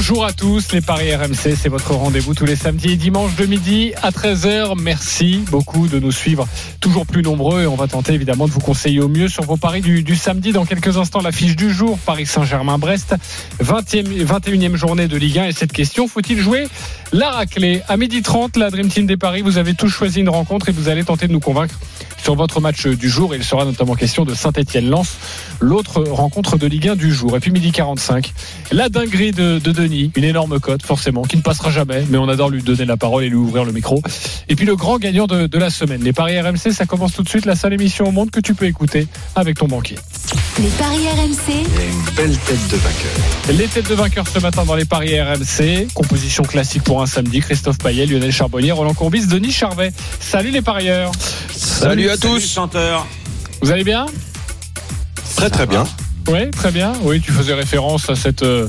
Bonjour à tous, les Paris RMC, c'est votre rendez-vous tous les samedis et dimanches de midi à 13h. Merci beaucoup de nous suivre toujours plus nombreux et on va tenter évidemment de vous conseiller au mieux sur vos paris du, samedi. Dans quelques instants, l'affiche du jour, Paris Saint-Germain-Brest, 20e, 21e journée de Ligue 1 et cette question, faut-il jouer la raclée? À midi 30, la Dream Team des Paris, vous avez tous choisi une rencontre et vous allez tenter de nous convaincre sur votre match du jour. Il sera notamment question de Saint-Etienne-Lens, l'autre rencontre de Ligue 1 du jour. Et puis midi 45, la dinguerie de, de Denis, une énorme cote forcément, qui ne passera jamais, mais on adore lui donner la parole et lui ouvrir le micro. Et puis le grand gagnant de, de la semaine. Les Paris RMC, ça commence tout de suite, la seule émission au monde que tu peux écouter avec ton banquier. Les paris RMC, une belle tête de vainqueur. Les têtes de vainqueurs ce matin dans les paris RMC. Composition classique pour un samedi. Christophe Payet, Lionel Charbonnier, Roland Courbis, Denis Charvet. Salut les parieurs. Salut, à tous. chanteur. Vous allez bien? Très très bien. Oui, très bien. Oui, tu faisais référence à cette euh,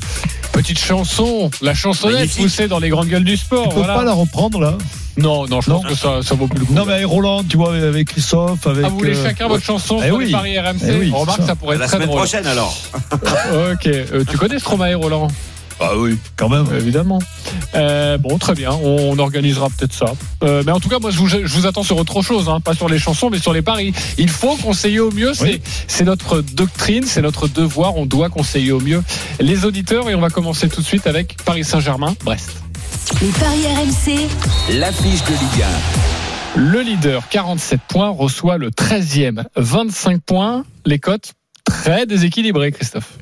petite chanson, la chansonnette Magnifique. poussée dans les grandes gueules du sport. Tu peux voilà. pas la reprendre là? Non, non, je Non. pense que ça, ça vaut plus le coup. Non mais avec Roland, tu vois, avec Christophe, avec. Ah, vous voulez euh, chacun votre chanson Eh sur oui. les paris RMC Eh oui, On remarque ça. ça. pourrait être La très semaine drôle. prochaine alors. ok. Euh, tu connais Stromae, Roland? Ah oui, quand même. Évidemment. Euh, bon, très bien. On, on organisera peut-être ça. Euh, mais en tout cas, moi, je vous, je vous attends sur autre chose, hein, pas sur les chansons, mais sur les paris. Il faut conseiller au mieux. C'est, Oui. notre doctrine, c'est notre devoir. On doit conseiller au mieux les auditeurs. Et on va commencer tout de suite avec Paris Saint-Germain, Brest. les paris RMC, L'affiche de Ligue Le leader, 47 points, reçoit le 13e, 25 points. Les cotes très déséquilibrées, Christophe.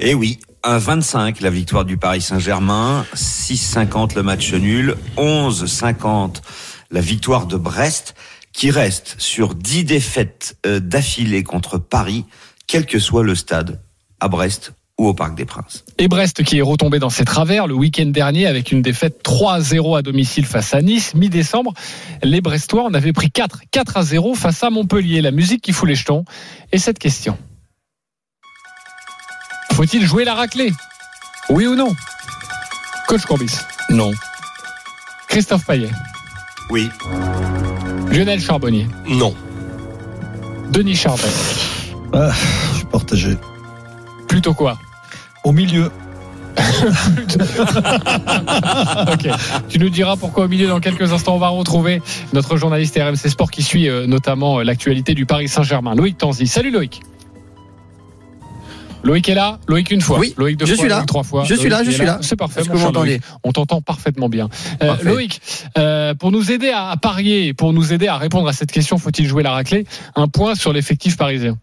Eh oui, 1,25 la victoire du Paris Saint-Germain, 6,50 le match nul, 11,50 la victoire de Brest, qui reste sur 10 défaites euh, d'affilée contre Paris, quel que soit le stade, à Brest ou au Parc des Princes. Et Brest qui est retombé dans ses travers le week-end dernier avec une défaite 3-0 à domicile face à Nice. Mi-décembre, les Brestois en avaient pris 4, 4 à 0 face à Montpellier. La musique qui fout les jetons. Et cette question. Faut-il jouer la raclée? Oui ou non? Coach Courbis? Non. Christophe Payet? Oui, Lionel Charbonnier? Non. Denis Charvet. Ah, je suis partagé. Plutôt quoi? Au milieu. Ok. Tu nous diras pourquoi au milieu dans quelques instants. On va retrouver notre journaliste RMC Sport qui suit euh, notamment euh, l'actualité du Paris Saint-Germain. Loïc Tanzi. Salut Loïc. Loïc est là. Loïc une fois. Oui, Loïc deux je fois. suis là. Loïc trois fois. Je suis là, je suis là. C'est parfait. Mon cher Loïc. On t'entend parfaitement bien. Euh. Loïc, euh, pour nous aider à, à parier, pour nous aider à répondre à cette question, faut-il jouer la raclée? Un point sur l'effectif parisien.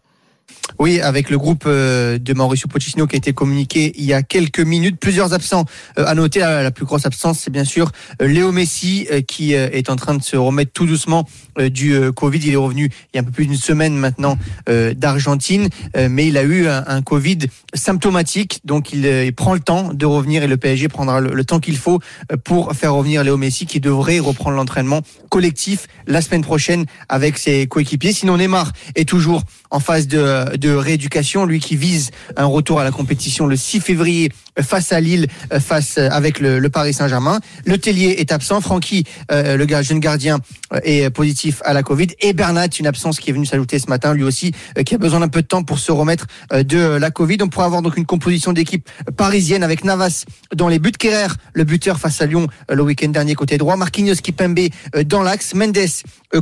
Oui, avec le groupe euh, de Mauricio Pochettino qui a été communiqué il y a quelques minutes. Plusieurs absents euh, à noter. La, la plus grosse absence, c'est bien sûr euh, Léo Messi euh, qui euh, est en train de se remettre tout doucement euh, du euh, Covid. Il est revenu il y a un peu plus d'une semaine maintenant euh, d'Argentine, euh, mais il a eu un, Covid symptomatique. Donc il, euh, prend le temps de revenir et le PSG prendra le, temps qu'il faut euh, pour faire revenir Léo Messi qui devrait reprendre l'entraînement collectif la semaine prochaine avec ses coéquipiers. Sinon Neymar est toujours en phase de, de rééducation, lui qui vise un retour à la compétition le 6 février euh, face à Lille, euh, face euh, avec le, le Paris Saint-Germain. Le Tellier est absent, Francky, euh, le jeune gardien, euh, est positif à la Covid, et Bernat, une absence qui est venue s'ajouter ce matin, lui aussi, euh, qui a besoin d'un peu de temps pour se remettre euh, de la Covid. On pourrait avoir donc une composition d'équipe parisienne avec Navas dans les buts, Kerrer, le buteur face à Lyon le week-end dernier côté droit, Marquinhos Kipembe dans l'axe, Mendes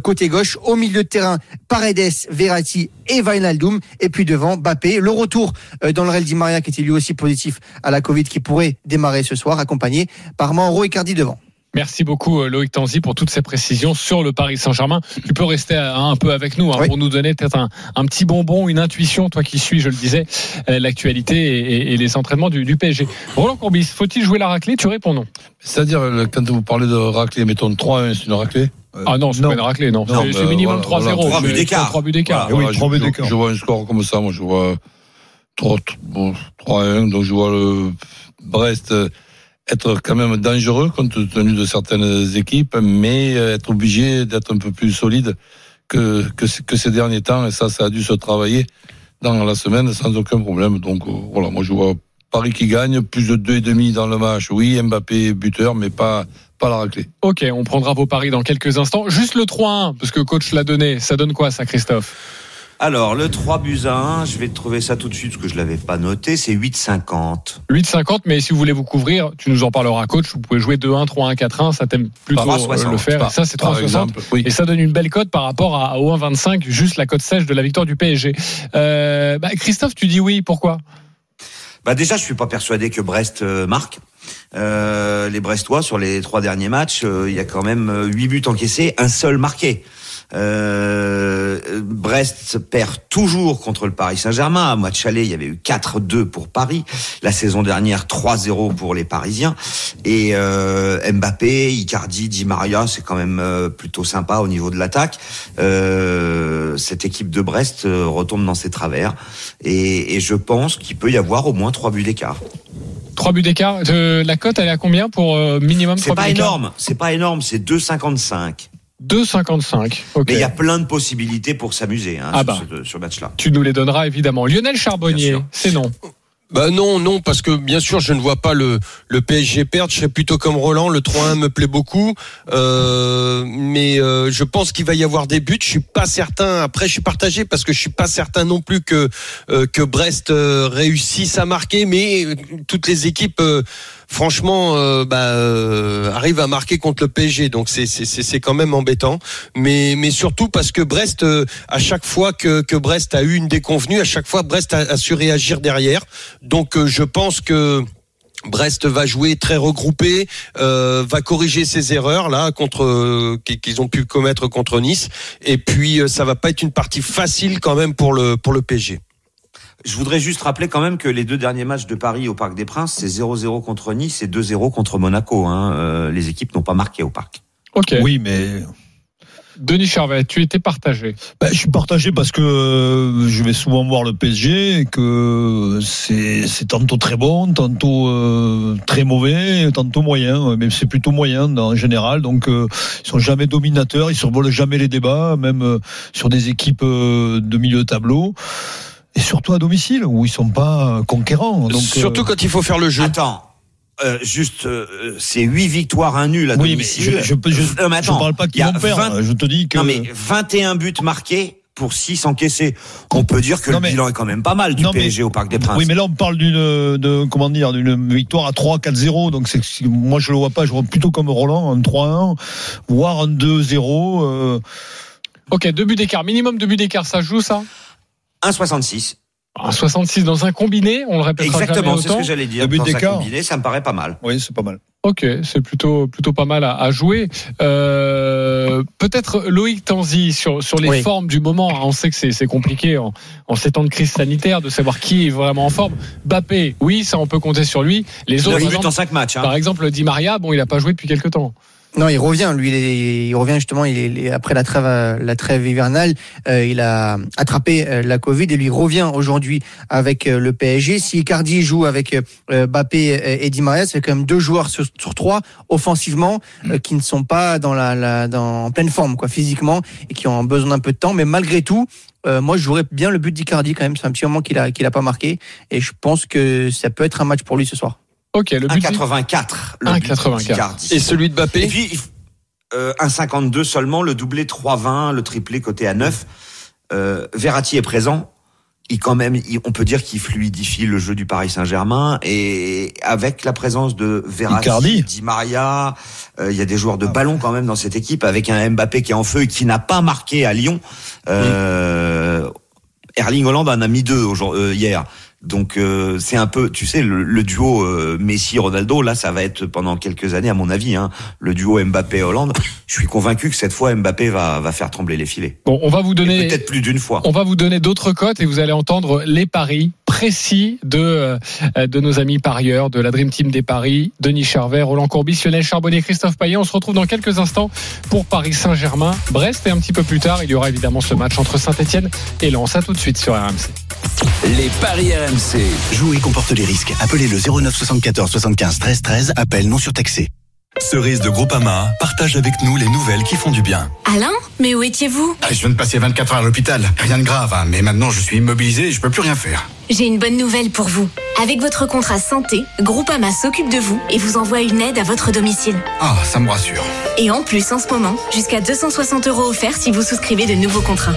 côté gauche, au milieu de terrain, Paredes, Verratti et Wijnaldum, et puis devant Bappé, le retour dans le Real Di Maria qui était lui aussi positif à la Covid qui pourrait démarrer ce soir, accompagné par Mauro Icardi devant. Merci beaucoup euh, Loïc Tanzi pour toutes ces précisions sur le Paris Saint-Germain. Tu peux rester euh, un peu avec nous hein, Oui. pour nous donner peut-être un, un petit bonbon, une intuition, toi qui suis, je le disais, euh, l'actualité et, et- et les entraînements du, du PSG. Roland Courbis, faut-il jouer la raclée? Tu réponds non. C'est-à-dire, quand vous parlez de raclée, mettons 3-1, c'est une raclée? Ah non, c'est pas une raclée, non. Non, C'est- minimum voilà, 3-0. voilà. Trois buts C'est- d'écart. c'est Trois buts d'écart. Voilà. Oui, Voilà, trois je, buts d'écart. je vois un score comme ça, moi je vois 3, 3-1, donc je vois le Brest euh, être quand même dangereux compte tenu de certaines équipes, mais euh, être obligé d'être un peu plus solide que, que, ces derniers temps, et ça, ça a dû se travailler dans la semaine sans aucun problème. Donc euh, voilà, moi je vois Paris qui gagne, plus de 2,5 dans le match. Oui, Mbappé buteur, mais pas, pas la raclée. Ok, on prendra vos paris dans quelques instants. Juste le 3-1, parce que coach l'a donné. Ça donne quoi ça, Christophe? Alors, le 3 buts à 1, je vais te trouver ça tout de suite parce que je l'avais pas noté, c'est 8,50. 8,50, mais si vous voulez vous couvrir, tu nous en parleras, coach. Vous pouvez jouer 2-1, 3-1, 4-1. Ça t'aime plutôt 3,60, le faire. par- ça, c'est par 3,60. exemple, oui. Et ça donne une belle cote par rapport à, au 1,25, juste la cote sèche de la victoire du PSG. Euh, bah, Christophe, tu dis oui, pourquoi? Bah déjà, je suis pas persuadé que Brest euh, marque. Euh, les Brestois sur les trois derniers matchs, euh, il y a quand même euh, huit buts encaissés, un seul marqué. Euh, Brest perd toujours contre le Paris Saint-Germain. À match aller, il y avait eu 4-2 pour Paris. La saison dernière, 3-0 pour les Parisiens. Et euh, Mbappé, Icardi, Di Maria, c'est quand même euh, plutôt sympa au niveau de l'attaque. Euh, cette équipe de Brest euh, retombe dans ses travers. Et, et je pense qu'il peut y avoir au moins trois buts d'écart. 3 buts d'écart. Euh, la cote, elle est à combien pour euh, minimum C'est 3 pas buts d'écart? énorme, c'est pas énorme, c'est 2,55. 2,55. Ok. Mais il y a plein de possibilités pour s'amuser hein, Ah sur bah. ce, sur ce match-là. Tu nous les donneras évidemment. Lionel Charbonnier, c'est non. Bah non, non, parce que bien sûr, je ne vois pas le, le PSG perdre. Je serais plutôt comme Roland. Le 3-1 me plaît beaucoup, euh, mais euh, je pense qu'il va y avoir des buts. Je suis pas certain. Après, je suis partagé parce que je suis pas certain non plus que euh, que Brest euh, réussisse à marquer. Mais euh, toutes les équipes, euh, franchement, euh, bah, euh, arrivent à marquer contre le PSG. Donc c'est c'est quand même embêtant. Mais mais surtout parce que Brest, euh, à chaque fois que que Brest a eu une déconvenue, à chaque fois Brest a, a su réagir derrière. Donc euh, je pense que Brest va jouer très regroupé, va corriger ses erreurs là contre qu'ils qu'ils ont pu commettre contre Nice. Et puis euh, ça va pas être une partie facile quand même pour le pour le PSG. Je voudrais juste rappeler quand même que les deux derniers matchs de Paris au Parc des Princes, c'est 0-0 contre Nice et 2-0 contre Monaco. Hein. Euh, les équipes n'ont pas marqué au Parc. Ok. Oui, mais Denis Charvet, tu étais partagé. ben, je suis partagé parce que euh, je vais souvent voir le PSG et que c'est c'est tantôt très bon, tantôt euh, très mauvais, tantôt moyen. Mais c'est plutôt moyen en général. Donc euh, ils sont jamais dominateurs, ils survolent jamais les débats, même euh, sur des équipes euh, de milieu de tableau. Et surtout à domicile où ils sont pas conquérants. Donc, Surtout euh, quand il faut faire le jeu. Attends, euh, juste, euh, c'est 8 victoires, un nul à oui, mais domicile. je, je, je, mais je attends, parle pas qu'ils a vont perdre. 20 Je te dis que Non mais 21 buts marqués pour 6 encaissés. On peut dire que Non, le mais- bilan est quand même pas mal du Non, mais- PSG au Parc des Princes. Oui, mais là on parle d'une de comment dire d'une victoire à 3-4-0. Donc c'est moi je le vois pas. Je vois plutôt comme Roland un 3-1, voire un 2-0. euh, Ok, deux buts d'écart. Minimum deux buts d'écart, ça joue ça? 1,66. Un 66 dans un combiné, on le répétera Exactement, c'est ce que j'allais dire. Le but Dans un d'écart. combiné, ça me paraît pas mal. oui, c'est pas mal. Ok, c'est plutôt plutôt pas mal à, à jouer. Euh, Peut-être Loïc Tanzi sur sur les Oui. formes du moment. On sait que c'est c'est compliqué en, en ces temps de crise sanitaire de savoir qui est vraiment en forme. Bappé, oui, ça on peut compter sur lui. Les autres, 9 par en exemple, 5 matchs. hein. par exemple, Di Maria, bon, il a pas joué depuis quelques temps. Non, il revient. Lui, il, est- il revient justement. Il est, il est- après la trêve, la trêve hivernale, euh, il a attrapé euh, la Covid et lui revient aujourd'hui avec euh, le PSG. Si Icardi joue avec euh, Mbappé euh, et Di Maria, c'est quand même deux joueurs sur, sur trois offensivement euh, qui ne sont pas dans la, la dans, en pleine forme, quoi, physiquement et qui ont besoin d'un peu de temps. Mais malgré tout. euh, moi, je jouerais bien le but d'Icardi quand même. C'est un petit moment qu'il a qu'il a pas marqué et je pense que ça peut être un match pour lui ce soir. Ok, le but. 1,84. le but 1,84. d'Icardi. Et celui de Et Bappé puis, il f- euh, 1,52 seulement, le doublé 3,20, le triplé côté à 9. Euh, Verratti est présent. Il quand même, il- on peut dire qu'il fluidifie le jeu du Paris Saint-Germain et avec la présence de Verratti, Icardi. Di Maria, euh, il y a des joueurs de ballon quand même dans cette équipe avec un Mbappé qui est en feu et qui n'a pas marqué à Lyon. Euh, Erling Holland en a mis deux euh, hier. Donc euh, c'est un peu, tu sais, le, le duo euh, Messi-Ronaldo, là, ça va être pendant quelques années, à mon avis, hein, le duo Mbappé-Hollande. Je suis convaincu que cette fois, Mbappé va, va faire trembler les filets. Bon, on va vous donner. Peut-être plus d'une fois. On va vous donner d'autres cotes et vous allez entendre les paris précis de, euh, de nos amis parieurs, de la Dream Team des paris, Denis Charvet, Roland Courbis, Lionel Charbonnier, Christophe Payet. On se retrouve dans quelques instants pour Paris Saint-Germain, Brest et un petit peu plus tard, il y aura évidemment ce match entre Saint-Etienne et Lens. À tout de suite sur RMC. Les paris RMC. Jouer comporte les risques. Appelez le 09 74 75 13 13. Appel non surtaxé. Cerise de Groupama partage avec nous les nouvelles qui font du bien. Alain, mais où étiez-vous? Ah, Je viens de passer 24 heures à l'hôpital. Rien de grave, hein, mais maintenant je suis immobilisé et je peux plus rien faire. J'ai une bonne nouvelle pour vous. Avec votre contrat santé, Groupama s'occupe de vous et vous envoie une aide à votre domicile. Ah, ça me rassure. Et en plus, en ce moment, jusqu'à 260 euros offerts si vous souscrivez de nouveaux contrats.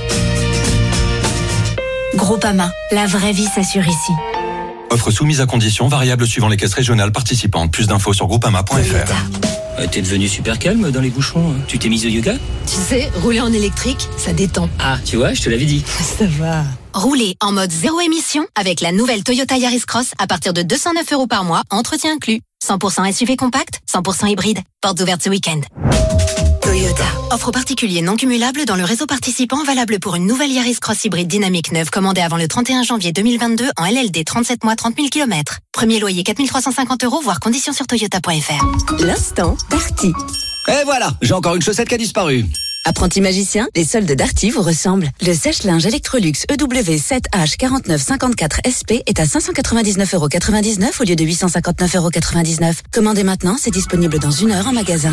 Groupama, la vraie vie s'assure ici. Offre soumise à conditions variables suivant les caisses régionales participantes. Plus d'infos sur groupama.fr. Euh, T'es devenu super calme dans les bouchons. hein. Tu t'es mise au yoga? Tu sais, rouler en électrique, ça détend. Ah, tu vois, je te l'avais dit. Ça va. Roulez en mode zéro émission avec la nouvelle Toyota Yaris Cross à partir de 209 euros par mois, entretien inclus. 100% SUV compact, 100% hybride. Portes ouvertes ce week-end. Toyota. Offre particulier non cumulable dans le réseau participant valable pour une nouvelle Yaris Cross hybride dynamique neuve commandée avant le 31 janvier 2022 en LLD 37 mois 30 000 km. Premier loyer 4350 euros, voire conditions sur toyota.fr. L'instant Darty. Et voilà, j'ai encore une chaussette qui a disparu. Apprenti magicien, les soldes Darty vous ressemblent. Le sèche-linge Electrolux E EW7H 4954 SP est à 599,99€ au lieu de 859,99€. Commandez maintenant, c'est disponible dans une heure en magasin.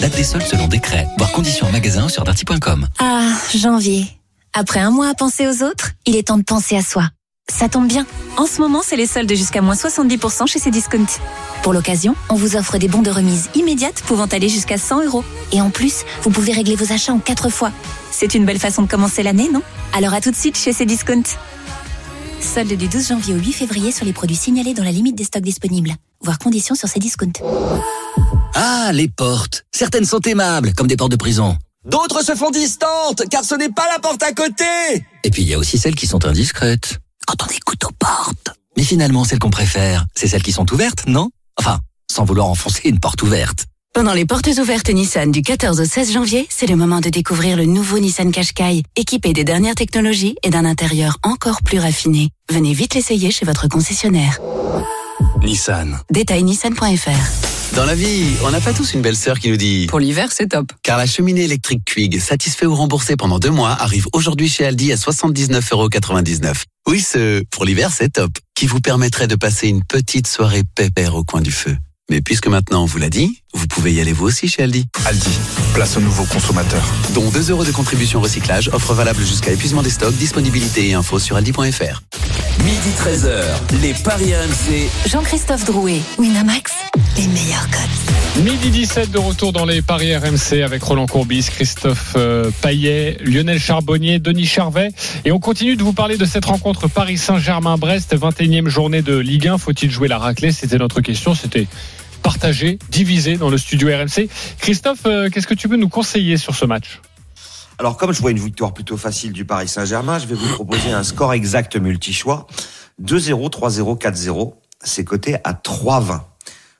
Date des soldes selon décret. Voir conditions en magasin sur darty.com. Ah, janvier. Après un mois à penser aux autres, il est temps de penser à soi. Ça tombe bien. En ce moment, c'est les soldes jusqu'à moins 70% chez Cdiscount. Pour l'occasion, on vous offre des bons de remise immédiates pouvant aller jusqu'à 100 euros. Et en plus, vous pouvez régler vos achats en 4 fois. C'est une belle façon de commencer l'année, non? Alors à tout de suite chez Cdiscount. Solde du 12 janvier au 8 février sur les produits signalés dans la limite des stocks disponibles. Voir conditions sur Cdiscount. Ah, les portes. Certaines sont aimables, comme des portes de prison. D'autres se font distantes, car ce n'est pas la porte à côté. Et puis il y a aussi celles qui sont indiscrètes. Quand on écoute aux portes. Mais finalement, celles qu'on préfère, c'est celles qui sont ouvertes, non? Enfin, sans vouloir enfoncer une porte ouverte. Pendant les portes ouvertes Nissan du 14 au 16 janvier, c'est le moment de découvrir le nouveau Nissan Qashqai, équipé des dernières technologies et d'un intérieur encore plus raffiné. Venez vite l'essayer chez votre concessionnaire. Nissan. Détail nissan.fr. Dans la vie, on n'a pas tous une belle sœur qui nous dit Pour l'hiver, c'est top. Car la cheminée électrique Quig, satisfait ou remboursée pendant deux mois, arrive aujourd'hui chez Aldi à 79,99€. Oui, ce pour l'hiver, c'est top. Qui vous permettrait de passer une petite soirée pépère au coin du feu. Mais puisque maintenant on vous l'a dit, vous pouvez y aller vous aussi chez Aldi. Aldi, place au nouveau consommateur. Dont 2 euros de contribution recyclage, offre valable jusqu'à épuisement des stocks, disponibilité et infos sur aldi.fr. Midi 13h, les Paris RMC. Jean-Christophe Drouet, Winamax, les meilleurs codes. Midi 17 de retour dans les Paris RMC avec Roland Courbis, Christophe euh, Paillet, Lionel Charbonnier, Denis Charvet. Et on continue de vous parler de cette rencontre Paris Saint-Germain-Brest, 21e journée de Ligue 1. Faut-il jouer la raclée? C'était notre question. C'était partagé, divisé dans le studio RMC. Christophe, euh, qu'est-ce que tu peux nous conseiller sur ce match? Alors, comme je vois une victoire plutôt facile du Paris Saint-Germain, je vais vous proposer un score exact multi-choix. 2-0, 3-0, 4-0. C'est coté à 3-20.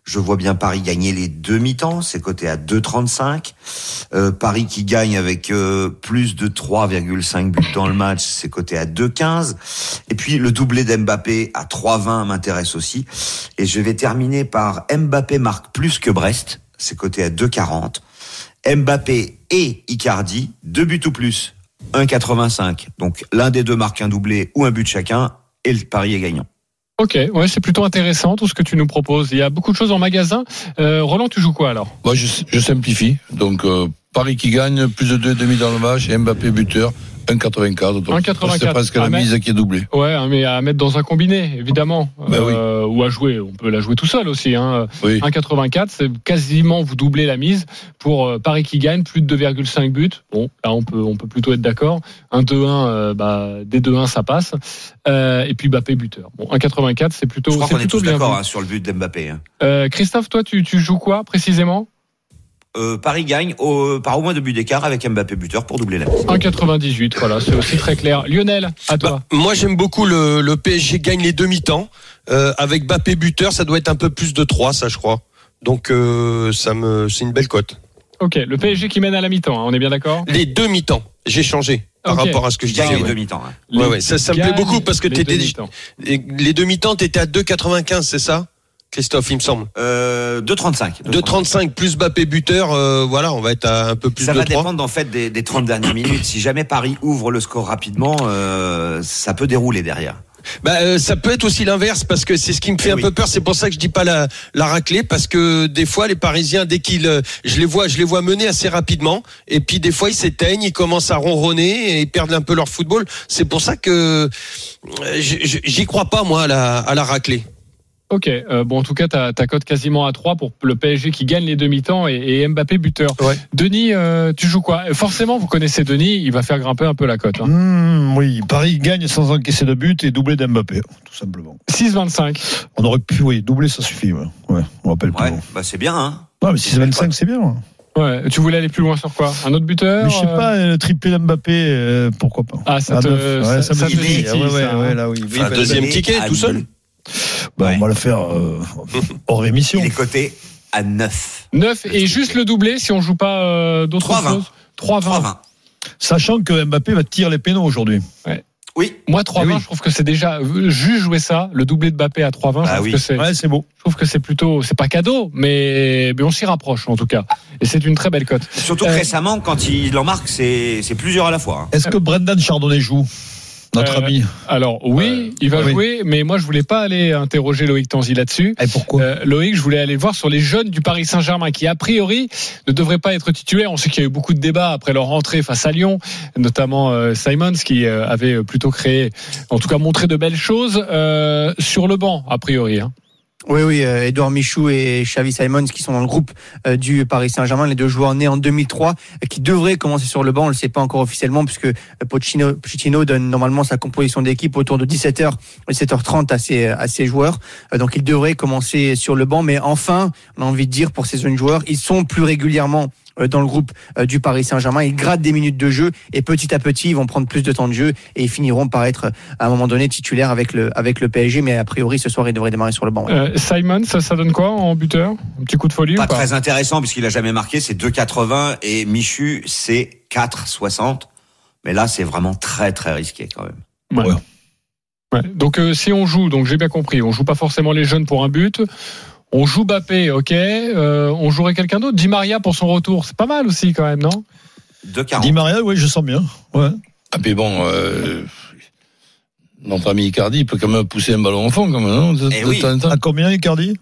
Je vois bien Paris gagner les deux mi-temps, c'est coté à 2,35. Euh, Paris qui gagne avec euh, plus de 3,5 buts dans le match, c'est coté à 2,15. Et puis le doublé d'Mbappé à 3,20 m'intéresse aussi. Et je vais terminer par Mbappé marque plus que Brest, c'est coté à 2,40. Mbappé et Icardi, deux buts ou plus, 1,85. Donc l'un des deux marque un doublé ou un but chacun, et le pari est gagnant. Ok, ouais, c'est plutôt intéressant tout ce que tu nous proposes. Il y a beaucoup de choses en magasin. Euh, Roland, tu joues quoi alors? Moi, je, simplifie. Donc, euh, Paris qui gagne, plus de 2,5 dans le match, Mbappé buteur, 1,84. Donc, 1,84. c'est presque la Ah, mais- mise qui est doublée. Ouais, hein, mais à mettre dans un combiné, évidemment. Ben oui. Euh, Ou à jouer. On peut la jouer tout seul aussi. Hein. Oui. 1,84, c'est quasiment vous doublez la mise pour euh, Paris qui gagne, plus de 2,5 buts. Bon, là on peut, on peut plutôt être d'accord. Un 2-1, euh, bah, des 2-1, ça passe. Euh, et puis Mbappé buteur. Bon, 1,84, c'est plutôt, Je crois qu'on est plutôt tous bien. d'accord hein, sur le but d'Mbappé. Hein. Euh, Christophe, toi, tu, tu joues quoi précisément? Euh, Paris gagne au, par au moins deux buts d'écart avec Mbappé buteur pour doubler la mise. 1,98. Voilà, c'est aussi très clair. Lionel, à toi. Bah, moi, j'aime beaucoup le, le PSG gagne les demi-temps. Euh, avec Bappé buteur, ça doit être un peu plus de 3, ça, je crois. Donc, euh, ça me, c'est une belle cote. Ok, le PSG qui mène à la mi-temps, hein, on est bien d'accord? Les deux mi-temps, j'ai changé par rapport à ce que je disais. les ouais. deux mi-temps. hein. Ouais, ouais, ça, ça me plaît beaucoup parce que les t'étais, demi-temps. les les deux mi-temps, t'étais à 2,95, c'est ça? Christophe, il me semble. Euh, 2,35. 2,35 plus Bappé buteur, euh, voilà, on va être à un peu plus Ça de va 3. dépendre en fait des, des 30 dernières minutes. Si jamais Paris ouvre le score rapidement, euh, ça peut dérouler derrière. Bah, euh, ça peut être aussi l'inverse parce que c'est ce qui me fait Eh un oui. peu peur. C'est pour ça que je dis pas la, la raclée parce que des fois les Parisiens dès qu'ils, euh, je les vois, je les vois mener assez rapidement et puis des fois ils s'éteignent, ils commencent à ronronner et ils perdent un peu leur football. C'est pour ça que euh, j'y crois pas moi à la, à la raclée. Ok, euh, bon en tout cas ta, ta cote quasiment à 3 pour le PSG qui gagne les demi-temps et, et Mbappé buteur. Denis, euh, tu joues quoi? Forcément vous connaissez Denis, il va faire grimper un peu la cote. Hein. Hmm, oui, Paris gagne sans encaisser de but et doublé d'Mbappé, tout simplement. 6-25. On aurait pu, oui, doubler, ça suffit. Ouais, ouais on rappelle. Ouais, bah c'est bien. Hein. Non, mais 6-25, c'est bien. ouais. Ouais, tu voulais aller plus loin sur quoi? Un autre buteur Mais je sais euh, pas, le triplé d'Mbappé, euh, pourquoi pas Ah, ça te- ça- ouais, ça me te titille, titille, ouais, ouais, ça, ouais, hein. là, oui. Enfin, Oui, bah, deuxième ticket, tout seul. Bah, Ouais. On va le faire euh, hors émission. Il est coté à 9. 9 et juste le doublé si on joue pas euh, d'autres 3-20. choses. 3-20. 3-20. Sachant que Mbappé va tirer les pénaux aujourd'hui. Oui. Moi 3-20, Eh oui. je trouve que c'est déjà juste jouer ça, le doublé de Mbappé à 3-20, je Ah trouve oui. que c'est Ouais, c'est beau. je trouve que c'est plutôt c'est pas cadeau mais mais on s'y rapproche en tout cas et c'est une très belle cote. Surtout que Euh, récemment, quand il en marque, c'est c'est plusieurs à la fois. hein. Est-ce que Brendan Chardonnay joue? Notre Euh, ami. Alors oui, il va oui. jouer, mais moi je voulais pas aller interroger Loïc Tanzi là-dessus. Et pourquoi? Euh, Loïc, je voulais aller voir sur les jeunes du Paris Saint-Germain qui a priori ne devraient pas être titulaires. On sait qu'il y a eu beaucoup de débats après leur rentrée face à Lyon, notamment euh, Simons qui euh, avait plutôt créé, en tout cas montré de belles choses euh, sur le banc a priori. hein. Oui, oui, euh, Edouard Michou et Xavi Simons qui sont dans le groupe euh, du Paris Saint-Germain, les deux joueurs nés en 2003, euh, qui devraient commencer sur le banc. On ne le sait pas encore officiellement puisque euh, Pochettino, donne normalement sa composition d'équipe autour de 17h, 17h30 à ses, à ses joueurs. Euh, Donc ils devraient commencer sur le banc. Mais enfin, on a envie de dire pour ces jeunes joueurs, ils sont plus régulièrement euh, dans le groupe euh, du Paris Saint-Germain. Ils grattent des minutes de jeu et petit à petit, ils vont prendre plus de temps de jeu et ils finiront par être euh, à un moment donné titulaires avec le, avec le PSG. Mais a priori, ce soir, ils devraient démarrer sur le banc. ouais. Euh, Simons, ça, ça donne quoi en buteur? Un petit coup de folie Pas ou pas? très intéressant puisqu'il a jamais marqué, c'est 2,80 et Michu c'est 4,60. Mais là, c'est vraiment très très risqué quand même. Ouais. Ouais. Donc euh, si on joue, donc j'ai bien compris, on joue pas forcément les jeunes pour un but. On joue Bappé, ok. Euh, on jouerait quelqu'un d'autre. Di Maria pour son retour, c'est pas mal aussi quand même, non? 2,40. Di Maria, oui, je sens bien. Ouais. Ah, mais bon, euh, notre ami Icardi peut quand même pousser un ballon au fond, quand même, non? De, Eh de oui. temps en temps. À combien, Icardi?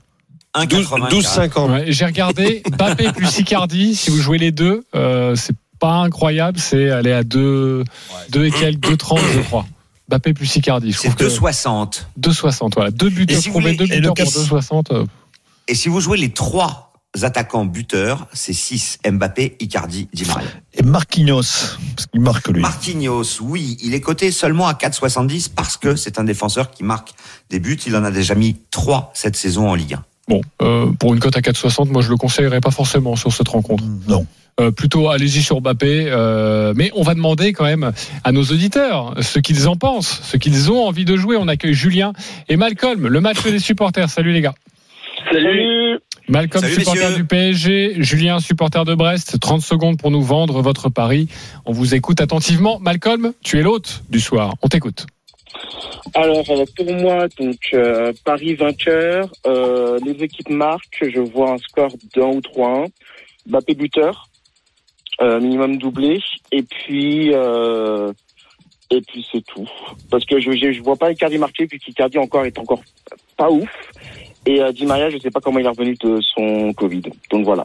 1,80. 12-50. Ouais, J'ai regardé Bappé plus Icardi. Si vous jouez les deux, euh, c'est pas incroyable. C'est aller à 2 deux et quelques, 2,30 je crois. Bappé plus Icardi. Je C'est trouve que 2,60. 2,60. Voilà, deux buts Et si vous trouvés, voulez- deux et le buteurs pour casse- 2,60. Et si vous jouez les trois attaquants buteurs, c'est 6. Mbappé, Icardi, Di Maria. Et Marquinhos, parce qu'il marque lui. Marquinhos, oui, il est coté seulement à 4,70 parce que c'est un défenseur qui marque des buts. Il en a déjà mis 3 cette saison en Ligue 1. Bon, euh, pour une cote à 4,60, moi je le conseillerais pas forcément sur cette rencontre. Non. Euh, plutôt allez-y sur Mbappé, euh, mais on va demander quand même à nos auditeurs ce qu'ils en pensent, ce qu'ils ont envie de jouer. On accueille Julien et Malcolm, le match des supporters. Salut les gars. Salut. Malcolm, Salut, supporter messieurs. du PSG, Julien, supporter de Brest. 30 secondes pour nous vendre votre pari. On vous écoute attentivement. Malcolm, tu es l'hôte du soir. On t'écoute. Alors euh, pour moi, donc euh, Paris vainqueur, euh, les équipes marquent, je vois un score d'un ou 3-1, Mbappé buteur, euh, minimum doublé, et puis euh, et puis c'est tout. Parce que je, je je vois pas Icardi marquer, puis qu'Icardi encore est encore pas ouf. Et euh, Di Maria, je sais pas comment il est revenu de son Covid. Donc voilà.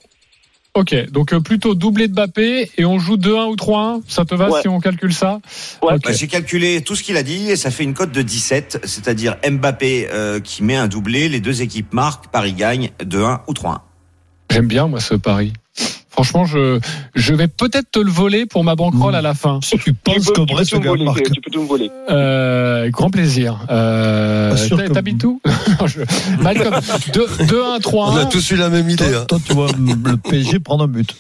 Ok, donc euh, plutôt doublé de Mbappé et on joue 2-1 ou 3-1. Ça te va Ouais. si on calcule ça Ouais. Ok. Bah, J'ai calculé tout ce qu'il a dit et ça fait une cote de 17, c'est-à-dire Mbappé euh, qui met un doublé, les deux équipes marquent, Paris gagne 2-1 ou 3-1. J'aime bien moi ce pari. Franchement, je, je vais peut-être te le voler pour ma banquerolle à la fin. Si tu penses peux Brest tout me voler, marque. tu peux tout me voler. Euh, grand plaisir. Euh, T'habites où? Je- Malcolm, 2, 2 1 3 On a 1. tous eu la même idée. Toi, hein. toi, tu vois le PSG prendre un but.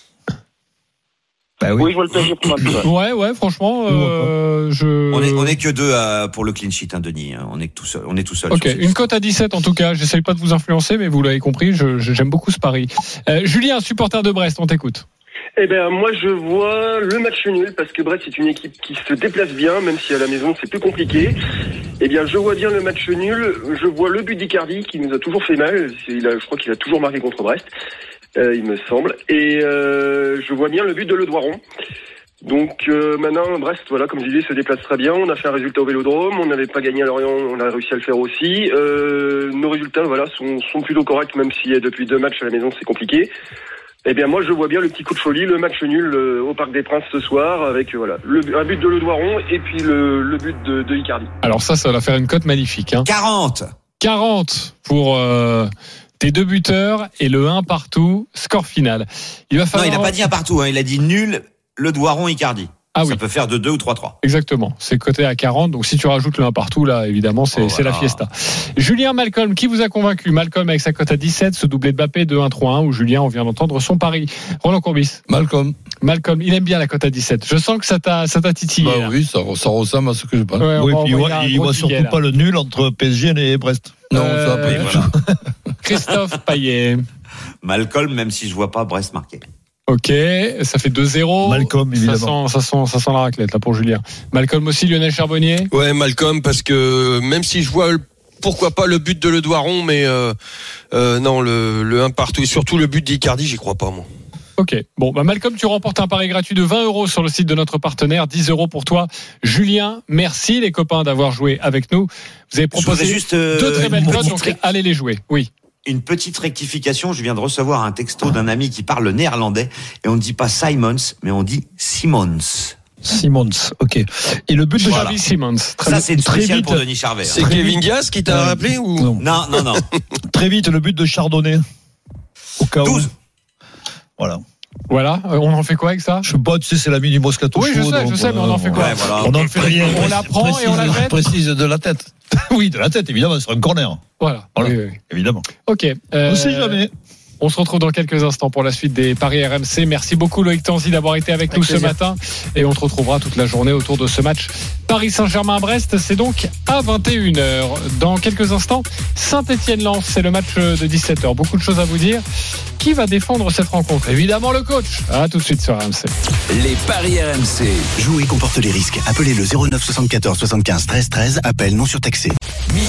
Bah Oui, oui. je vois le PSG pour. Ouais, ouais, franchement, euh, je. On est, on est que deux euh, pour le clean sheet, hein, Denis. hein. On est tout seul. On est tout seul. Ok, une cote à 17 en tout cas. J'essaye pas de vous influencer, mais vous l'avez compris, j'aime beaucoup ce pari. Euh, Julien, supporter de Brest, on t'écoute. Eh ben moi je vois le match nul parce que Brest c'est une équipe qui se déplace bien, même si à la maison c'est plus compliqué. Eh bien je vois bien le match nul, je vois le but d'Icardi qui nous a toujours fait mal, je crois qu'il a toujours marqué contre Brest, euh, il me semble, et euh, je vois bien le but de Le Doiron. Donc euh, maintenant, Brest, voilà, comme je disais, se déplace très bien. On a fait un résultat au Vélodrome. On n'avait pas gagné à Lorient, on a réussi à le faire aussi. Nos résultats, voilà, sont, sont plutôt corrects, même si depuis deux matchs à la maison, c'est compliqué. Eh bien, moi, je vois bien le petit coup de folie, le match nul euh, au Parc des Princes ce soir, avec euh, voilà, le, un but de Le Doiron et puis le, le but de, de Icardi. Alors ça, ça va faire une cote magnifique. Hein. 40 40 pour euh, tes deux buteurs et le 1 partout, score final. Il va Non, falloir... il n'a pas dit un partout, hein, il a dit nul, Le Doiron, Icardi. Ah Ça peut faire de 2 ou 3-3. Exactement, c'est coté à 40, donc si tu rajoutes le 1 partout, là, évidemment, c'est Oh, c'est la voilà. fiesta. Julien Malcolm, qui vous a convaincu? Malcolm avec sa cote à 17, ce doublé de Bappé de 1-3-1, où Julien, on vient d'entendre son pari. Roland Courbis. Malcolm. Malcolm, il aime bien la cote à 17. Je sens que ça t'a ça t'a titillé. Bah oui, ça, ça ressemble à ce que je pense. Ouais, Oui, va puis il envoyer voit, un il voit surtout là. pas le nul entre PSG et Brest. Non, Euh, ça va pas. Et voilà. Christophe Payet. Malcolm, même si je vois pas Brest marquer. Ok, ça fait 2-0. Malcolm, Ça évidemment. sent, ça, sent, ça sent la raclette là pour Julien. Malcolm aussi, Lionel Charbonnier. Ouais, Malcolm, parce que même si je vois pourquoi pas le but de Le Doiron, mais euh, euh, non, le, le 1 partout et surtout le but d'Icardi, j'y crois pas moi. Ok, bon, bah Malcolm, tu remportes un pari gratuit de 20 euros sur le site de notre partenaire, 10 euros pour toi. Julien, merci les copains d'avoir joué avec nous. Vous avez proposé juste euh, deux très belles cotes, donc allez les jouer. Oui. Une petite rectification. Je viens de recevoir un texto d'un ami qui parle le néerlandais et on ne dit pas Simons, mais on dit Simons. Simons, ok. Et le but de Xavi Simons. Très Ça, c'est une très spéciale vite. pour Denis Charvet. hein. C'est Kevin Diaz qui t'a Euh, rappelé ou non. Non, non, non. Très vite, le but de Chardonnay. Au cas où. 12. Voilà. Voilà, euh, on en fait quoi avec ça? Je sais pas, tu sais, c'est l'ami du Moscato Oui, je sais, je sais, mais on en fait quoi? Ouais, voilà. On n'en fait rien. On la prend et on la jette Précise de la tête. oui, de la tête, évidemment, sur un corner. Voilà. Voilà. Oui, oui. Évidemment. Ok. euh, On sait jamais. On se retrouve dans quelques instants pour la suite des Paris RMC. Merci beaucoup Loïc Tanzi d'avoir été avec, Avec nous ce matin. Et on se retrouvera toute la journée autour de ce match Paris Saint-Germain-Brest. C'est donc à 21h. Dans quelques instants, Saint-Etienne-Lens. C'est le match de 17h. Beaucoup de choses à vous dire. Qui va défendre cette rencontre? Évidemment le coach. À tout de suite sur RMC. Les paris RMC. Jouer comporte les risques. Appelez le 09 74 75 13 13. Appel non surtaxé.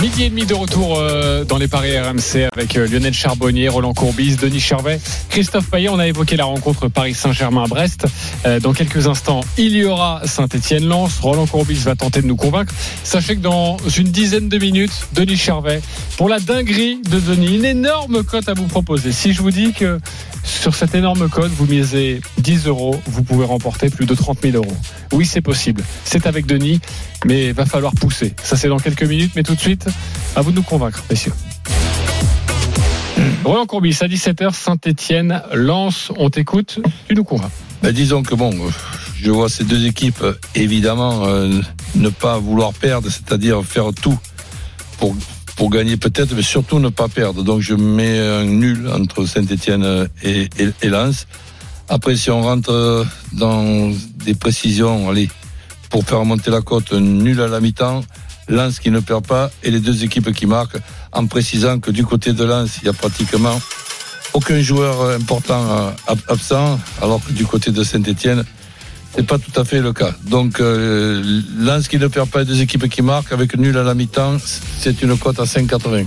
Midi et demi de retour euh, dans les paris RMC avec euh, Lionel Charbonnier, Roland Courbis, Denis Charvet, Christophe Payet. On a évoqué la rencontre Paris Saint-Germain-Brest. Euh, dans quelques instants, il y aura Saint-Etienne-Lens. Roland Courbis va tenter de nous convaincre. Sachez que dans une dizaine de minutes, Denis Charvet, pour la dinguerie de Denis, une énorme cote à vous proposer. Si je vous dis que sur cette énorme cote, vous misez 10 euros, vous pouvez remporter plus de 30 000 euros. Oui, c'est possible. C'est avec Denis, mais il va falloir pousser. Ça, c'est dans quelques minutes, mais tout de suite, à vous de nous convaincre, messieurs. Roland Courbis, à 17h, Saint-Etienne, Lance, on t'écoute, tu nous convaincs. Ben, disons que bon, je vois ces deux équipes évidemment euh, ne pas vouloir perdre, c'est-à-dire faire tout pour pour gagner peut-être, mais surtout ne pas perdre. Donc je mets un nul entre Saint-Etienne et, et, et Lens. Après, si on rentre dans des précisions, allez, pour faire monter la cote, nul à la mi-temps, Lens qui ne perd pas et les deux équipes qui marquent, en précisant que du côté de Lens, il y a pratiquement aucun joueur important euh, ab- absent, alors que du côté de Saint-Etienne, c'est pas tout à fait le cas. Donc, euh, Lens qui ne perd pas et deux équipes qui marquent, avec nul à la mi-temps, c'est une cote à 5,80.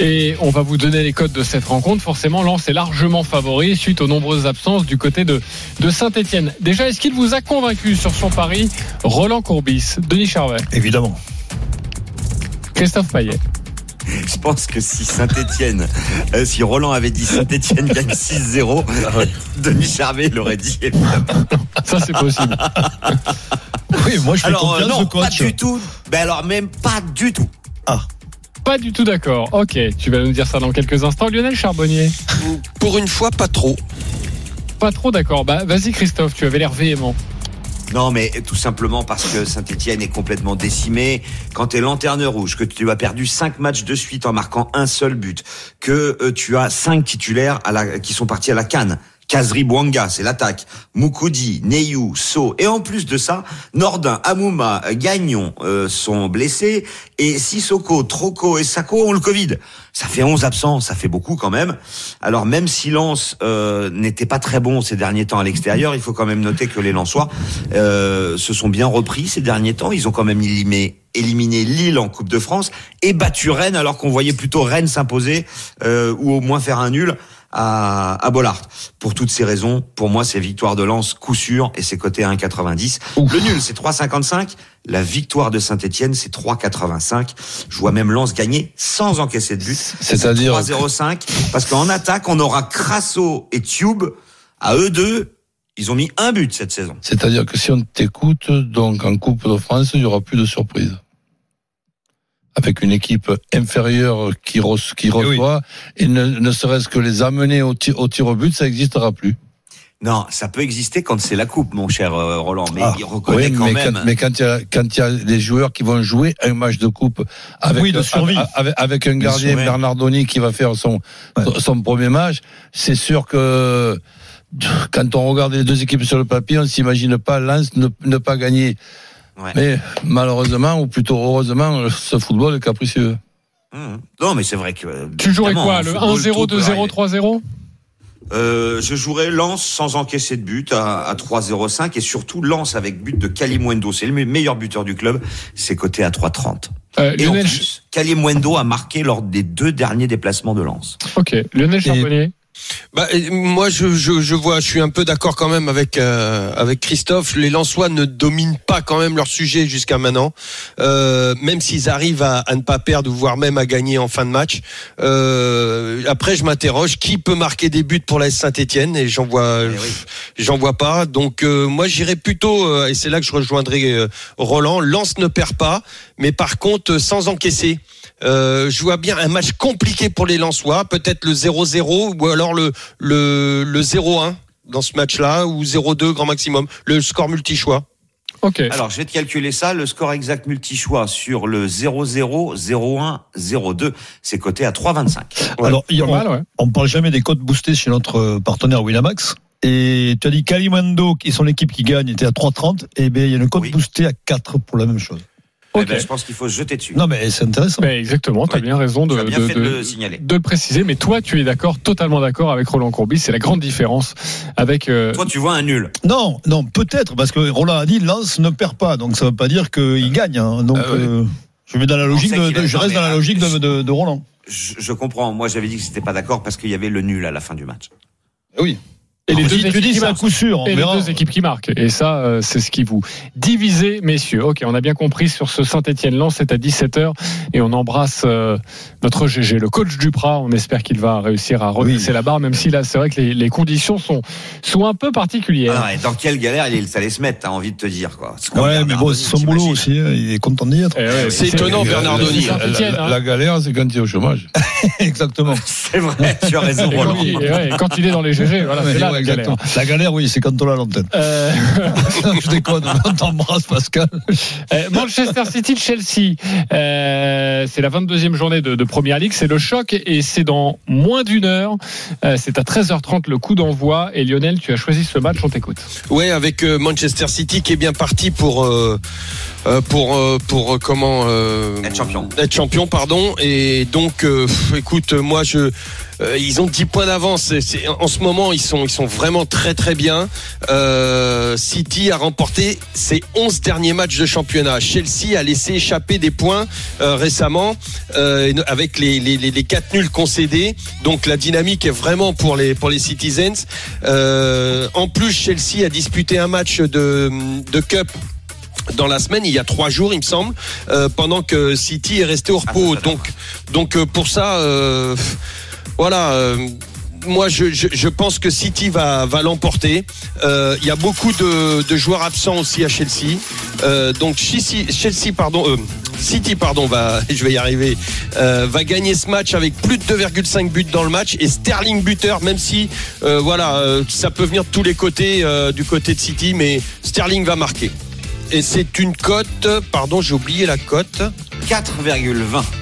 Et on va vous donner les codes de cette rencontre. Forcément, Lens est largement favori suite aux nombreuses absences du côté de, de Saint-Etienne. Déjà, est-ce qu'il vous a convaincu sur son pari Roland Courbis, Denis Charvet, Évidemment. Christophe Payet Je pense que si Saint-Etienne, si Roland avait dit Saint-Etienne gagne 6-0, Denis Charvet l'aurait dit. évidemment. Ça, c'est possible. Oui, moi je fais Alors, euh, confiance non, au pas du tout. Ben alors, même pas du tout. Pas du tout d'accord. Ok, tu vas nous dire ça dans quelques instants. Lionel Charbonnier, Pour une fois, pas trop. pas trop d'accord. Bah, vas-y Christophe, tu avais l'air véhément. Non, mais tout simplement parce que Saint-Etienne est complètement décimé. Quand tu es lanterne rouge, que tu as perdu cinq matchs de suite en marquant un seul but, que euh, tu as cinq titulaires à la, qui sont partis à la Cannes, Kazri Bouanga, c'est l'attaque. Moukoudi, Neyou, So. Et en plus de ça, Nordin, Amouma, Gagnon euh, sont blessés. Et Sissoko, Troco et Sako ont le Covid. Ça fait 11 absents, ça fait beaucoup quand même. Alors même si Lens euh, n'était pas très bon ces derniers temps à l'extérieur, il faut quand même noter que les Lensois euh, se sont bien repris ces derniers temps. Ils ont quand même éliminé, éliminé Lille en Coupe de France et battu Rennes alors qu'on voyait plutôt Rennes s'imposer ou au moins faire un nul à, à Bollard. Pour toutes ces raisons, pour moi, c'est victoire de Lens coup sûr et c'est coté à 1,90. Le nul, c'est 3,55. La victoire de Saint-Etienne, c'est 3,85. Je vois même Lens gagner sans encaisser de but. C'est-à-dire 3,05. Parce qu'en attaque, on aura Crasso et Tube. À eux deux, ils ont mis un but cette saison. C'est-à-dire que si on t'écoute, donc en Coupe de France, il y aura plus de surprises. Avec une équipe inférieure qui, re- qui reçoit, et ne, ne serait-ce que les amener au tir, au tir au but, ça n'existera plus. Non, ça peut exister quand c'est la coupe, mon cher euh, Roland. Mais Ah, il reconnaît oui, quand mais même. Quand, mais quand il y a, quand il y a des joueurs qui vont jouer un match de coupe avec, Oui, de survie. avec, avec un gardien. Bernardoni qui va faire son, son premier match, c'est sûr que quand on regarde les deux équipes sur le papier, on s'imagine pas Lens ne, ne pas gagner. Mais malheureusement, ou plutôt heureusement, ce football est capricieux. Mmh. Non, mais c'est vrai que. Tu jouerais quoi en Le football, 1-0, tout peut 2-0, arriver. 3-0 Euh, je jouerais Lens sans encaisser de but à, à 3-0-5 et surtout Lens avec but de Kalimwendo. C'est le me- meilleur buteur du club. C'est coté à 3-30. Euh, et en Lionel- plus, Kalimwendo a marqué lors des deux derniers déplacements de Lens. Ok, Lionel Charbonnier. Bah, moi, je, je, je vois, je suis un peu d'accord quand même avec euh, avec Christophe. Les Lensois ne dominent pas quand même leur sujet jusqu'à maintenant, euh, même s'ils arrivent à, à ne pas perdre, voire même à gagner en fin de match. Euh, après, je m'interroge qui peut marquer des buts pour la Saint-Étienne et j'en vois, j'en vois pas. Donc euh, moi, j'irais plutôt, euh, et c'est là que je rejoindrai euh, Roland. Lens ne perd pas, mais par contre, sans encaisser. Euh, je vois bien un match compliqué pour les Lensois, peut-être le 0-0 ou alors le, le, le 0-1 dans ce match-là ou 0-2 grand maximum, le score multi-choix. Ok. Alors, je vais te calculer ça. Le score exact multi-choix sur le 0-0, 0-1, 0-2, c'est coté à 3,25. Alors, il y a- Pas mal, ouais. on ne parle jamais des codes boostés chez notre partenaire Winamax. Et tu as dit Kalimando, qui sont l'équipe qui gagne, était à 3,30. Et bien, il y a une cote boostée à 4 pour la même chose. Eh ben, je pense qu'il faut se jeter dessus. Non, mais c'est intéressant. Ben, exactement, tu as bien raison de, Tu as bien de- fait de de- le signaler. de le préciser. Mais toi, tu es d'accord, totalement d'accord avec Roland Courbis. C'est la grande différence avec. euh, Toi, tu vois un nul. Non, non, peut-être, parce que Roland a dit Lens ne perd pas. Donc ça ne veut pas dire qu'il gagne. hein. Donc, Ah ouais. euh, je, vais dans la logique de, je reste mais, dans la ah, logique de, je- de- de Roland. Je, je comprends. Moi, j'avais dit que c'était pas d'accord parce qu'il y avait le nul à la fin du match. Oui. Et les deux équipes dis qui c'est un marquent. coup sûr, on et les verra. deux équipes qui marquent. Et ça, euh, c'est ce qui vous divisez, messieurs. Ok, on a bien compris sur ce Saint-Etienne-Lens, c'est à 17h. Et on embrasse euh, notre GG, le coach Duprat. On espère qu'il va réussir à redresser la barre, même si là, c'est vrai que les, les conditions sont, sont un peu particulières. Ah ouais, dans quelle galère il allait se mettre, t'as envie de te dire, quoi. Ouais, mais bon, c'est son boulot aussi. hein, Il est content d'y être. Eh C'est étonnant, Bernardoni. La, la- la galère, c'est quand tu es au chômage. Exactement. C'est vrai, tu as raison, Roland. quand, il, ouais, quand il est dans les GG, voilà, c'est là ouais, la galère. exactement. La galère, oui, c'est quand on a l'antenne. Euh, je déconne, on t'embrasse, Pascal. Euh, Manchester City, Chelsea, euh, c'est la 22e journée de, de Première Ligue, c'est le choc et c'est dans moins d'une heure. Euh, c'est à 13h30 le coup d'envoi. Et Lionel, tu as choisi ce match, on t'écoute. Ouais, avec euh, Manchester City qui est bien parti pour pour euh, pour comment euh, Être champion. Être champion, pardon. Et donc, euh, pff, écoute, moi je euh, ils ont 10 points d'avance. En ce moment, ils sont, ils sont vraiment très très bien. Euh, City a remporté ses 11 derniers matchs de championnat. Chelsea a laissé échapper des points euh, récemment euh, avec les, les, les, les quatre nuls concédés. Donc la dynamique est vraiment pour les, pour les Citizens. Euh, en plus, Chelsea a disputé un match de, de Cup dans la semaine, il y a trois jours, il me semble, euh, pendant que City est resté au repos. donc, donc euh, pour ça, euh, voilà. euh, moi, je, pense que City va, l'emporter. Euh, Il y a beaucoup de, joueurs absents aussi à Chelsea. Euh, donc Chelsea, pardon, City, pardon, va, je vais y arriver, va gagner ce match avec plus de 2,5 buts dans le match et Sterling buteur, même si, voilà, ça peut venir de tous les côtés du côté de City, mais Sterling va marquer. Et c'est une cote, pardon, j'ai oublié la cote. 4,20.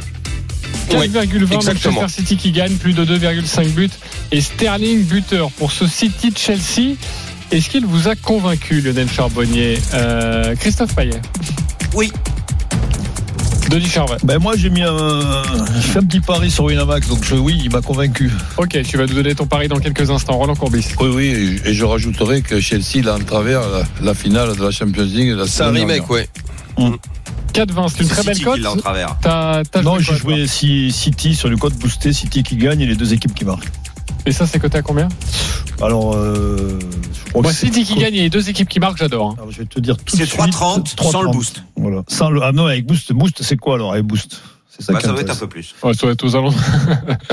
4,20 exactement. Manchester City qui gagne, plus de 2,5 buts. Et Sterling buteur pour ce City de Chelsea. Est-ce qu'il vous a convaincu, Lionel Charbonnier? Euh, Christophe Payet Oui. Denis Charvet Ben moi j'ai mis un, un petit pari sur Winamax, donc je- oui, il m'a convaincu. Ok, tu vas nous donner ton pari dans quelques instants. Roland Courbis. Oui, oui, et je rajouterai que Chelsea, là, en travers la, la finale de la Champions League. la C'est un remake, ouais. 4,20, c'est une très belle cote. Non, j'ai joué si- City sur le code boosté, City qui gagne et les deux équipes qui marquent. Et ça, c'est coté à combien? Alors, euh, je crois Moi, que City qui gagne et les deux équipes qui marquent, j'adore. hein. Alors, je vais te dire tout de C'est suite. 3,30 sans le 3,30. boost. Voilà. Sans le, ah non, avec boost, boost, c'est quoi alors avec boost? C'est ça Bah, ça doit être un peu plus. Ouais, ça va être aux alentours.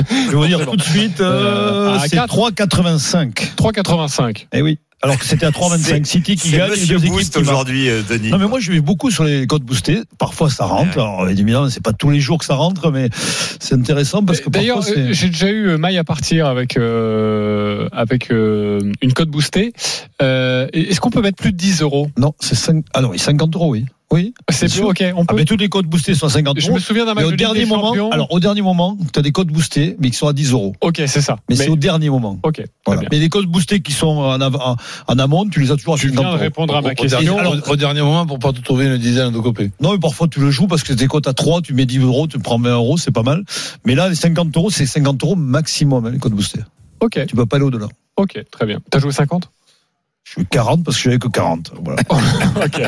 Je vais vous dire tout de suite, euh, Euh, à c'est 4. 3,85. 3,85. Eh oui. Alors que c'était à 3,25. City qui gagne Monsieur deux Boost aujourd'hui, euh, Denis. Non mais moi je vais beaucoup sur les codes boostés. Parfois ça rentre. Alors évidemment c'est pas tous les jours que ça rentre, mais c'est intéressant parce que D'ailleurs, parfois euh, j'ai déjà eu euh, maille à partir avec euh, avec euh, une cote boostée. Euh, Est-ce qu'on peut mettre plus de 10 euros? Non, c'est 5... ah non, oui, 50 euros, oui. Oui. C'est plus sûr. ok. On Ah, peut. mais tous les codes boostés sont à 50 Je euros. me souviens d'un match au de dernier des moment, Champions. alors au dernier moment, tu as des codes boostés, mais qui sont à 10 euros. Ok, c'est ça. Mais, c'est au dernier moment. Ok. Voilà. Mais les codes boostés qui sont en, av- en, en amont, tu les as toujours à Tu 50 viens de euros. répondre à ma Au question. dernier, Alors- au- dernier moment, pour pas te trouver une dizaine de copains. Non, mais parfois tu le joues parce que tes cotes à 3, tu mets 10 euros, tu prends 20 euros, c'est pas mal. Mais là, les 50 euros, c'est 50 euros maximum, hein, les codes boostés. Ok. Tu peux pas aller au-delà. Ok, très bien. T'as joué 50 Je suis 40 parce que j'avais que 40. Voilà. Ok.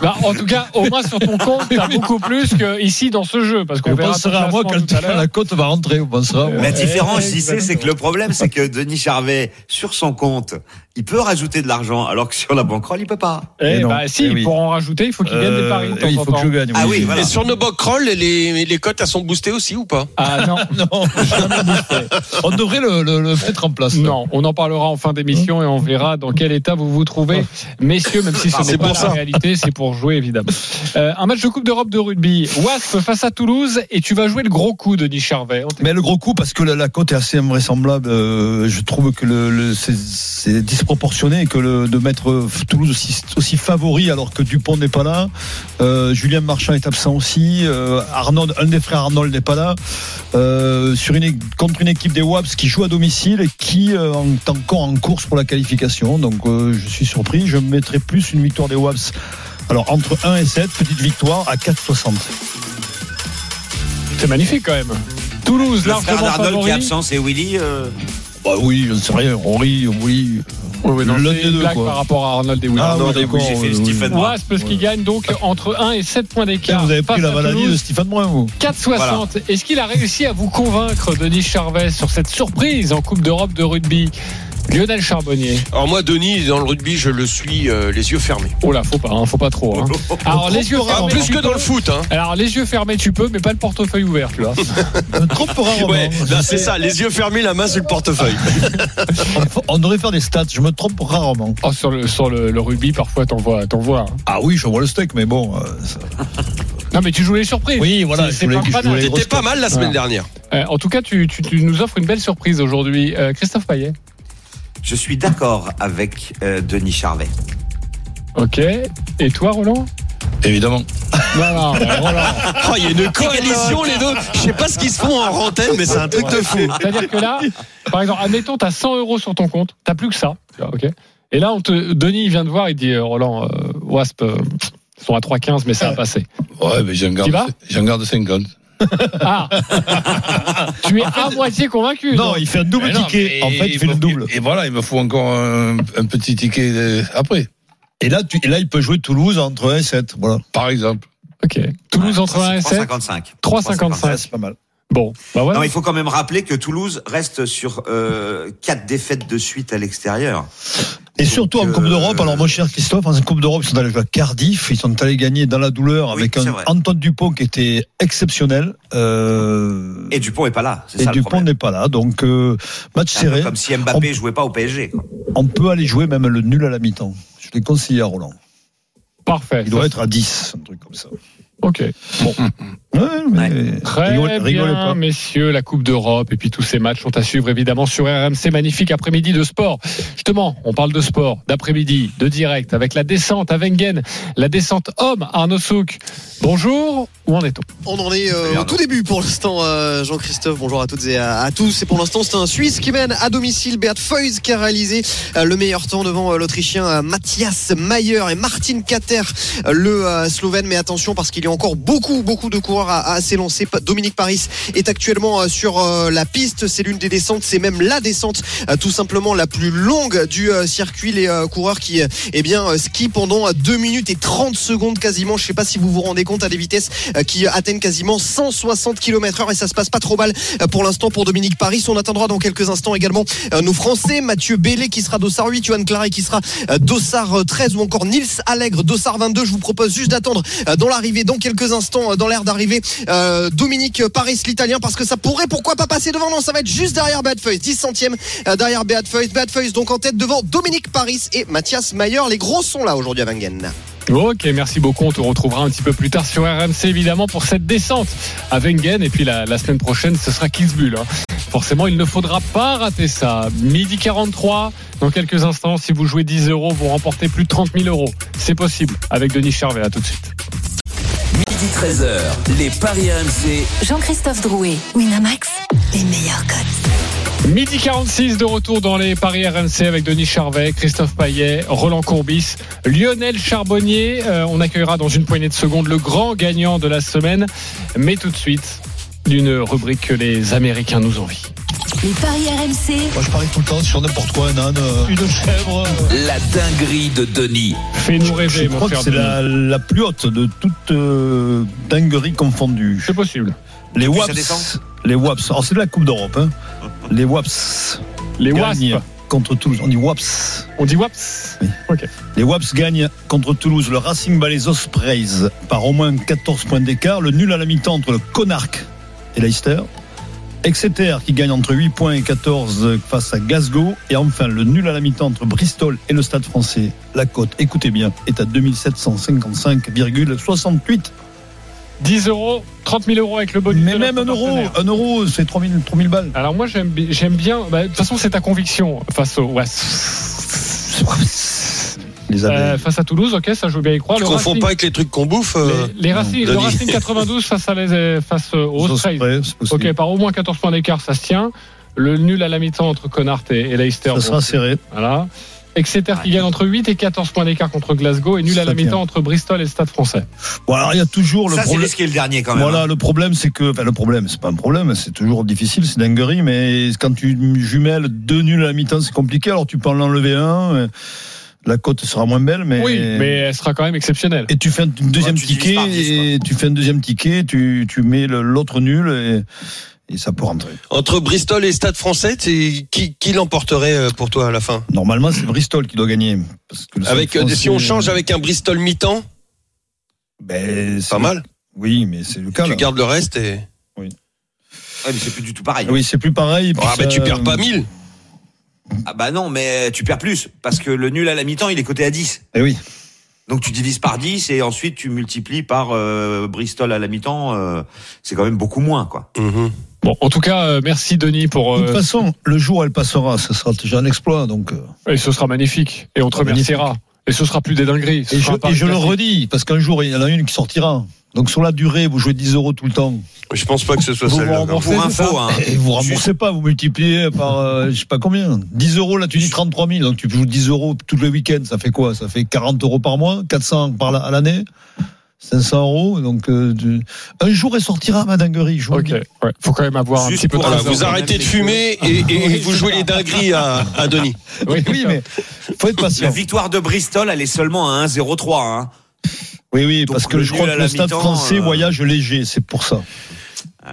Bah, en tout cas, au moins sur ton compte, t'as beaucoup plus que ici dans ce jeu, parce qu'on pensera à moi quand à la cote va rentrer. On pensera. à moi. La différence ici, c'est que le problème, c'est que Denis Charvet, sur son compte, il peut rajouter de l'argent, alors que sur la banquerolle, il peut pas. Eh non. bah si, Eh oui. pour en rajouter, il faut qu'il gagne des paris. de Euh, temps il faut que je gagne. Ah oui, voilà. Et sur nos roll les, les cotes, elles sont boostées aussi ou pas? Ah non, Non. On devrait le, le- le mettre en place. non, on en parlera en fin d'émission et on verra dans quel état vous vous trouvez, messieurs, même si ce n'est c'est pas pour la ça. réalité, c'est pour jouer évidemment. Euh, un match de Coupe d'Europe de rugby, Wasp face à Toulouse, et tu vas jouer le gros coup, Denis Charvet. Mais le gros coup, parce que la, la cote est assez invraisemblable, euh, je trouve que le, le- c'est- c'est disproportionné et que le, de mettre Toulouse aussi, aussi favori alors que Dupont n'est pas là. Euh, Julien Marchand est absent aussi. Euh, Arnold, un des frères Arnold n'est pas là. Euh, sur une, é- contre une équipe des Waps qui joue à domicile et qui euh, est encore en course pour la qualification. Donc euh, je suis surpris. Je mettrai plus une victoire des Waps. Alors entre 1 et 7, petite victoire à 4,60. C'est magnifique quand même. Toulouse, Le frère largement d'Arnold qui est absent, c'est Willy. euh, Bah oui, je ne sais rien. Rory, oui. Oui, oui, non, c'est des une deux, blague quoi. par rapport à Arnold et Williams. Ah, d'accord, j'ai fait le oui, Stephen oui. Brun. Wasp qui gagne donc entre 1 et 7 points d'écart. Vous avez pris la maladie de Stéphane Brun, vous 4,60. Est-ce qu'il a réussi à vous convaincre, Denis Charvet, sur cette surprise en Coupe d'Europe de rugby? Lionel Charbonnier. Alors moi, Denis, dans le rugby, je le suis euh, les yeux fermés. Oh là, faut pas, hein, faut pas trop. hein. Alors les yeux Ah, fermés. plus tu que dans peux. le foot. Hein. Alors les yeux fermés, tu peux, mais pas le portefeuille ouvert, vois. Trop rarement. Ouais, là, c'est ça, les yeux fermés, la main sur le portefeuille. On devrait faire des stats, je me trompe rarement. Oh, sur le, sur le, le rugby, parfois, t'en vois. T'en vois hein. Ah oui, je vois le steak, mais bon. euh, ça- Non, mais tu joues les surprises. Oui, voilà, voulais- pas C'était pas mal la semaine Voilà. dernière. Euh, en tout cas, tu, tu, tu nous offres une belle surprise aujourd'hui. Euh, Christophe Payet. Je suis d'accord avec euh, Denis Charvet. Ok. Et toi, Roland? Évidemment. Non, non, euh, Roland. Oh, il y a une coalition, les deux. Je sais pas ce qu'ils se font en rentaine, mais c'est un truc de fou. C'est-à-dire que là, par exemple, admettons, tu as 100 euros sur ton compte, tu plus que ça. ok Et là, on te, Denis il vient de voir, il dit euh, Roland, euh, Wasp, euh, ils sont à 3,15, mais ça a passé. Ouais, mais j'en garde, vas? j'en garde 50. Ah Tu es à moitié convaincu. Non, donc. il fait un double non, ticket. En fait, il fait le double. Et voilà, il me faut encore un, un petit ticket euh, après, Et là, tu, et là, il peut jouer Toulouse entre 1 et 7. Voilà. par exemple. Ok. Toulouse entre 1 et 7, 3,55. 3,55. c'est pas mal. Bon, bah voilà. Non, il faut quand même rappeler que Toulouse reste sur euh, quatre défaites de suite à l'extérieur. Et surtout en euh, Coupe d'Europe, alors mon cher Christophe, en Coupe d'Europe, ils sont allés jouer à Cardiff, ils sont allés gagner dans la douleur Oui, avec un vrai. Antoine Dupont qui était exceptionnel. Euh, Et Dupont est pas là. C'est et ça le Dupont n'est pas là, donc euh, match serré. Comme si Mbappé jouait pas au PSG. quoi. On peut aller jouer même le nul à la mi-temps. Je l'ai conseillé à Roland. Parfait. Il doit être à 10, un truc comme ça. Ok. Bon. Très rigole- rigolez bien, pas. messieurs, la Coupe d'Europe et puis tous ces matchs sont à suivre évidemment sur RMC. Magnifique après-midi de sport. Justement, on parle de sport, d'après-midi, de direct, avec la descente à Wengen, la descente homme Arnaud Souk. Bonjour, où en est-on? On en est euh, au tout début pour l'instant, euh, Jean-Christophe. Bonjour à toutes et à, à tous. Et pour l'instant, c'est un Suisse qui mène à domicile. Beat Feuys qui a réalisé euh, le meilleur temps devant euh, l'Autrichien euh, Matthias Mayer et Martin Kater, euh, le euh, Slovène. Mais attention parce qu'il y a encore beaucoup, beaucoup de coureurs à, s'élancer. Dominique Paris est actuellement euh, sur euh, la piste. C'est l'une des descentes, c'est même la descente euh, tout simplement la plus longue du circuit. Les coureurs qui eh bien, skient pendant euh, 2 minutes et 30 secondes quasiment. Je sais pas si vous vous rendez compte à des vitesses qui atteignent quasiment 160 km heure et ça se passe pas trop mal pour l'instant pour Dominique Paris. On attendra dans quelques instants également nos Français, Mathieu Bellé qui sera Dossard 8, Johan Claret qui sera Dossard euh, 13 ou encore Nils Allègre Dossard 22. Je vous propose juste d'attendre dans l'arrivée quelques instants euh, dans l'air d'arrivée euh, Dominique Paris l'italien parce que ça pourrait pourquoi pas passer devant non ça va être juste derrière Feuys 10 centièmes euh, derrière Beat Feuys donc en tête devant Dominique Paris et Mathias Mayer les gros sont là aujourd'hui à Wengen Ok, merci beaucoup. On te retrouvera un petit peu plus tard sur RMC, évidemment, pour cette descente à Wengen. Et puis la, la semaine prochaine, ce sera Kitzbühel. hein. Forcément, il ne faudra pas rater ça. Midi 43, dans quelques instants, si vous jouez 10 euros, vous remportez plus de 30 000 euros. C'est possible avec Denis Charvet. À tout de suite. Midi 13h, les Paris RMC. Jean-Christophe Drouet, Winamax, les meilleurs codes. Midi 46 de retour dans les Paris RMC avec Denis Charvet, Christophe Paillet, Roland Courbis, Lionel Charbonnier. Euh, on accueillera dans une poignée de secondes le grand gagnant de la semaine. Mais tout de suite, d'une rubrique que les Américains nous envient. Les paris RMC. Moi, je parie tout le temps sur n'importe quoi, un âne, euh, une chèvre. La dinguerie de Denis. Fais-nous Je rêver, mon crois que c'est la, la plus haute de toute euh, dinguerie confondue. C'est possible. Les WAPS. Les WAPS. Alors, c'est de la Coupe d'Europe. Hein. Les WAPS. Les gagnent Wasps. Contre Toulouse. On dit WAPS. On dit WAPS. Les WAPS gagnent contre Toulouse le Racing Balais Ospreys par au moins 14 points d'écart. Le nul à la mi-temps entre le Connarque et Leicester. Exeter qui gagne entre 8 points et 14 face à Glasgow. Et enfin, le nul à la mi-temps entre Bristol et le Stade français. La cote, écoutez bien, est à 2755,68. 10 euros, 30 000 euros avec le bonus. Mais même un euro, un euro, c'est 3000, 3000 balles. Alors moi j'aime bien. bah, de toute façon c'est ta conviction face au ouais, Les euh, face à Toulouse. Ok, ça je veux bien y croire. Tu Le confonds Racing- pas avec les trucs qu'on bouffe euh, les, les Racing, le. Racing 92 face à les face aux c'est possible. Ok, par au moins 14 points d'écart, ça se tient. Le nul à la mi-temps entre Connacht et, et Leicester. Ça bon, sera serré. Voilà. Exeter qui gagne entre 8 et 14 points d'écart contre Glasgow et nul à la mi-temps entre Bristol et le Stade français. Bon, alors il y a toujours le Ça, c'est problème. risqué le dernier quand même. Voilà, hein. le problème, c'est que, enfin, le problème, c'est pas un problème, c'est toujours difficile, c'est dinguerie, mais quand tu jumelles deux nuls à la mi-temps, c'est compliqué, alors tu peux en enlever un, euh, la cote sera moins belle, mais. Oui, mais elle sera quand même exceptionnelle. Et tu fais un deuxième Ouais, tu divises ticket, et tu fais un deuxième ticket, tu, tu mets l'autre nul, et, et ça peut rentrer. Entre Bristol et Stade français, qui, qui l'emporterait euh, pour toi à la fin? Normalement, c'est Bristol qui doit gagner. Parce que le avec, euh, français, Si on change avec un Bristol mi-temps, ben, c'est- pas mal. Oui, mais c'est le cas. Tu là. gardes le reste et. Ouais, mais c'est plus du tout pareil. Oui, c'est plus pareil. Ah, bah, tu perds pas 1000. Ah bah non, mais tu perds plus parce que le nul à la mi-temps, il est coté à 10. Eh oui. Donc tu divises par 10 et ensuite tu multiplies par euh, Bristol à la mi-temps, euh, c'est quand même beaucoup moins quoi. Mhm. Bon, en tout cas, euh, merci Denis pour. De toute façon, le jour elle passera, ce sera déjà un exploit, donc. euh, et ce sera magnifique. Et on te sera remerciera. Et ce sera plus des dingueries. Ce Et je, et le redis, parce qu'un jour, il y en a une qui sortira. Donc sur la durée, vous jouez 10 euros tout le temps. Je pense pas que ce soit Vous celle-là. vous remboursez, Pour ça info, hein. Et vous remboursez pas, vous multipliez par euh, je sais pas combien. 10 euros, là tu dis 33 000, donc tu joues 10 euros tous les week-ends, ça fait quoi? Ça fait 40 euros par mois, 400 par la- à l'année, 500 euros. Donc euh, tu- un jour elle sortira ma dinguerie. Je vous le Ok, dis. ouais. faut quand même avoir un Juste petit peu de Voilà, vous arrêtez de fumer et, et vous jouez les dingueries à, à Denis. Oui, oui, mais faut être La patient. victoire de Bristol, elle est seulement à 1-0-3. Hein. Oui, oui, Donc, parce que je crois que la le stade français euh, voyage léger, c'est pour ça.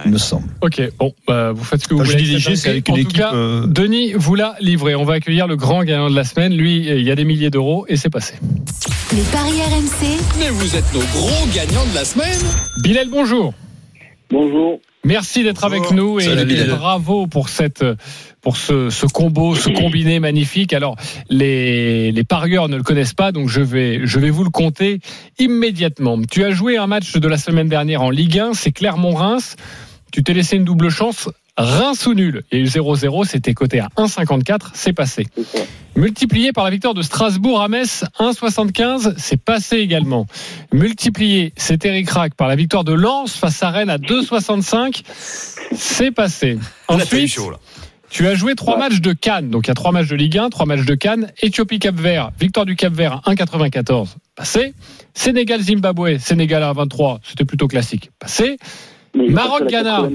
Il me semble. Ok, bon, bah, vous faites ce que vous je voulez. c'est avec une En tout équipe. cas, euh, Denis vous l'a livré. On va accueillir le grand gagnant de la semaine. Lui, il y a des milliers d'euros et c'est passé. Les paris RMC. Mais vous êtes nos gros gagnants de la semaine. Bilal, bonjour. Bonjour. Merci d'être avec nous et, bravo pour cette pour ce, ce combo, ce combiné magnifique. Alors les, les parieurs ne le connaissent pas, donc je vais je vais vous le compter immédiatement. Tu as joué un match de la semaine dernière en Ligue 1, c'est Clermont-Reims. Tu t'es laissé une double chance. Reims ou nul. Il y a eu 0-0, c'était coté à 1,54, c'est passé. Multiplié par la victoire de Strasbourg à Metz, 1,75, c'est passé également. Multiplié, c'est Eric Rack par la victoire de Lens face à Rennes à 2,65, c'est passé. Ensuite, tu as joué trois matchs de Cannes, donc il y a trois matchs de Ligue 1, trois matchs de Cannes, Éthiopie-Cap-Vert, victoire du Cap-Vert à 1,94, passé. Sénégal-Zimbabwe, Sénégal à 23, c'était plutôt classique, passé. Maroc-Ghana.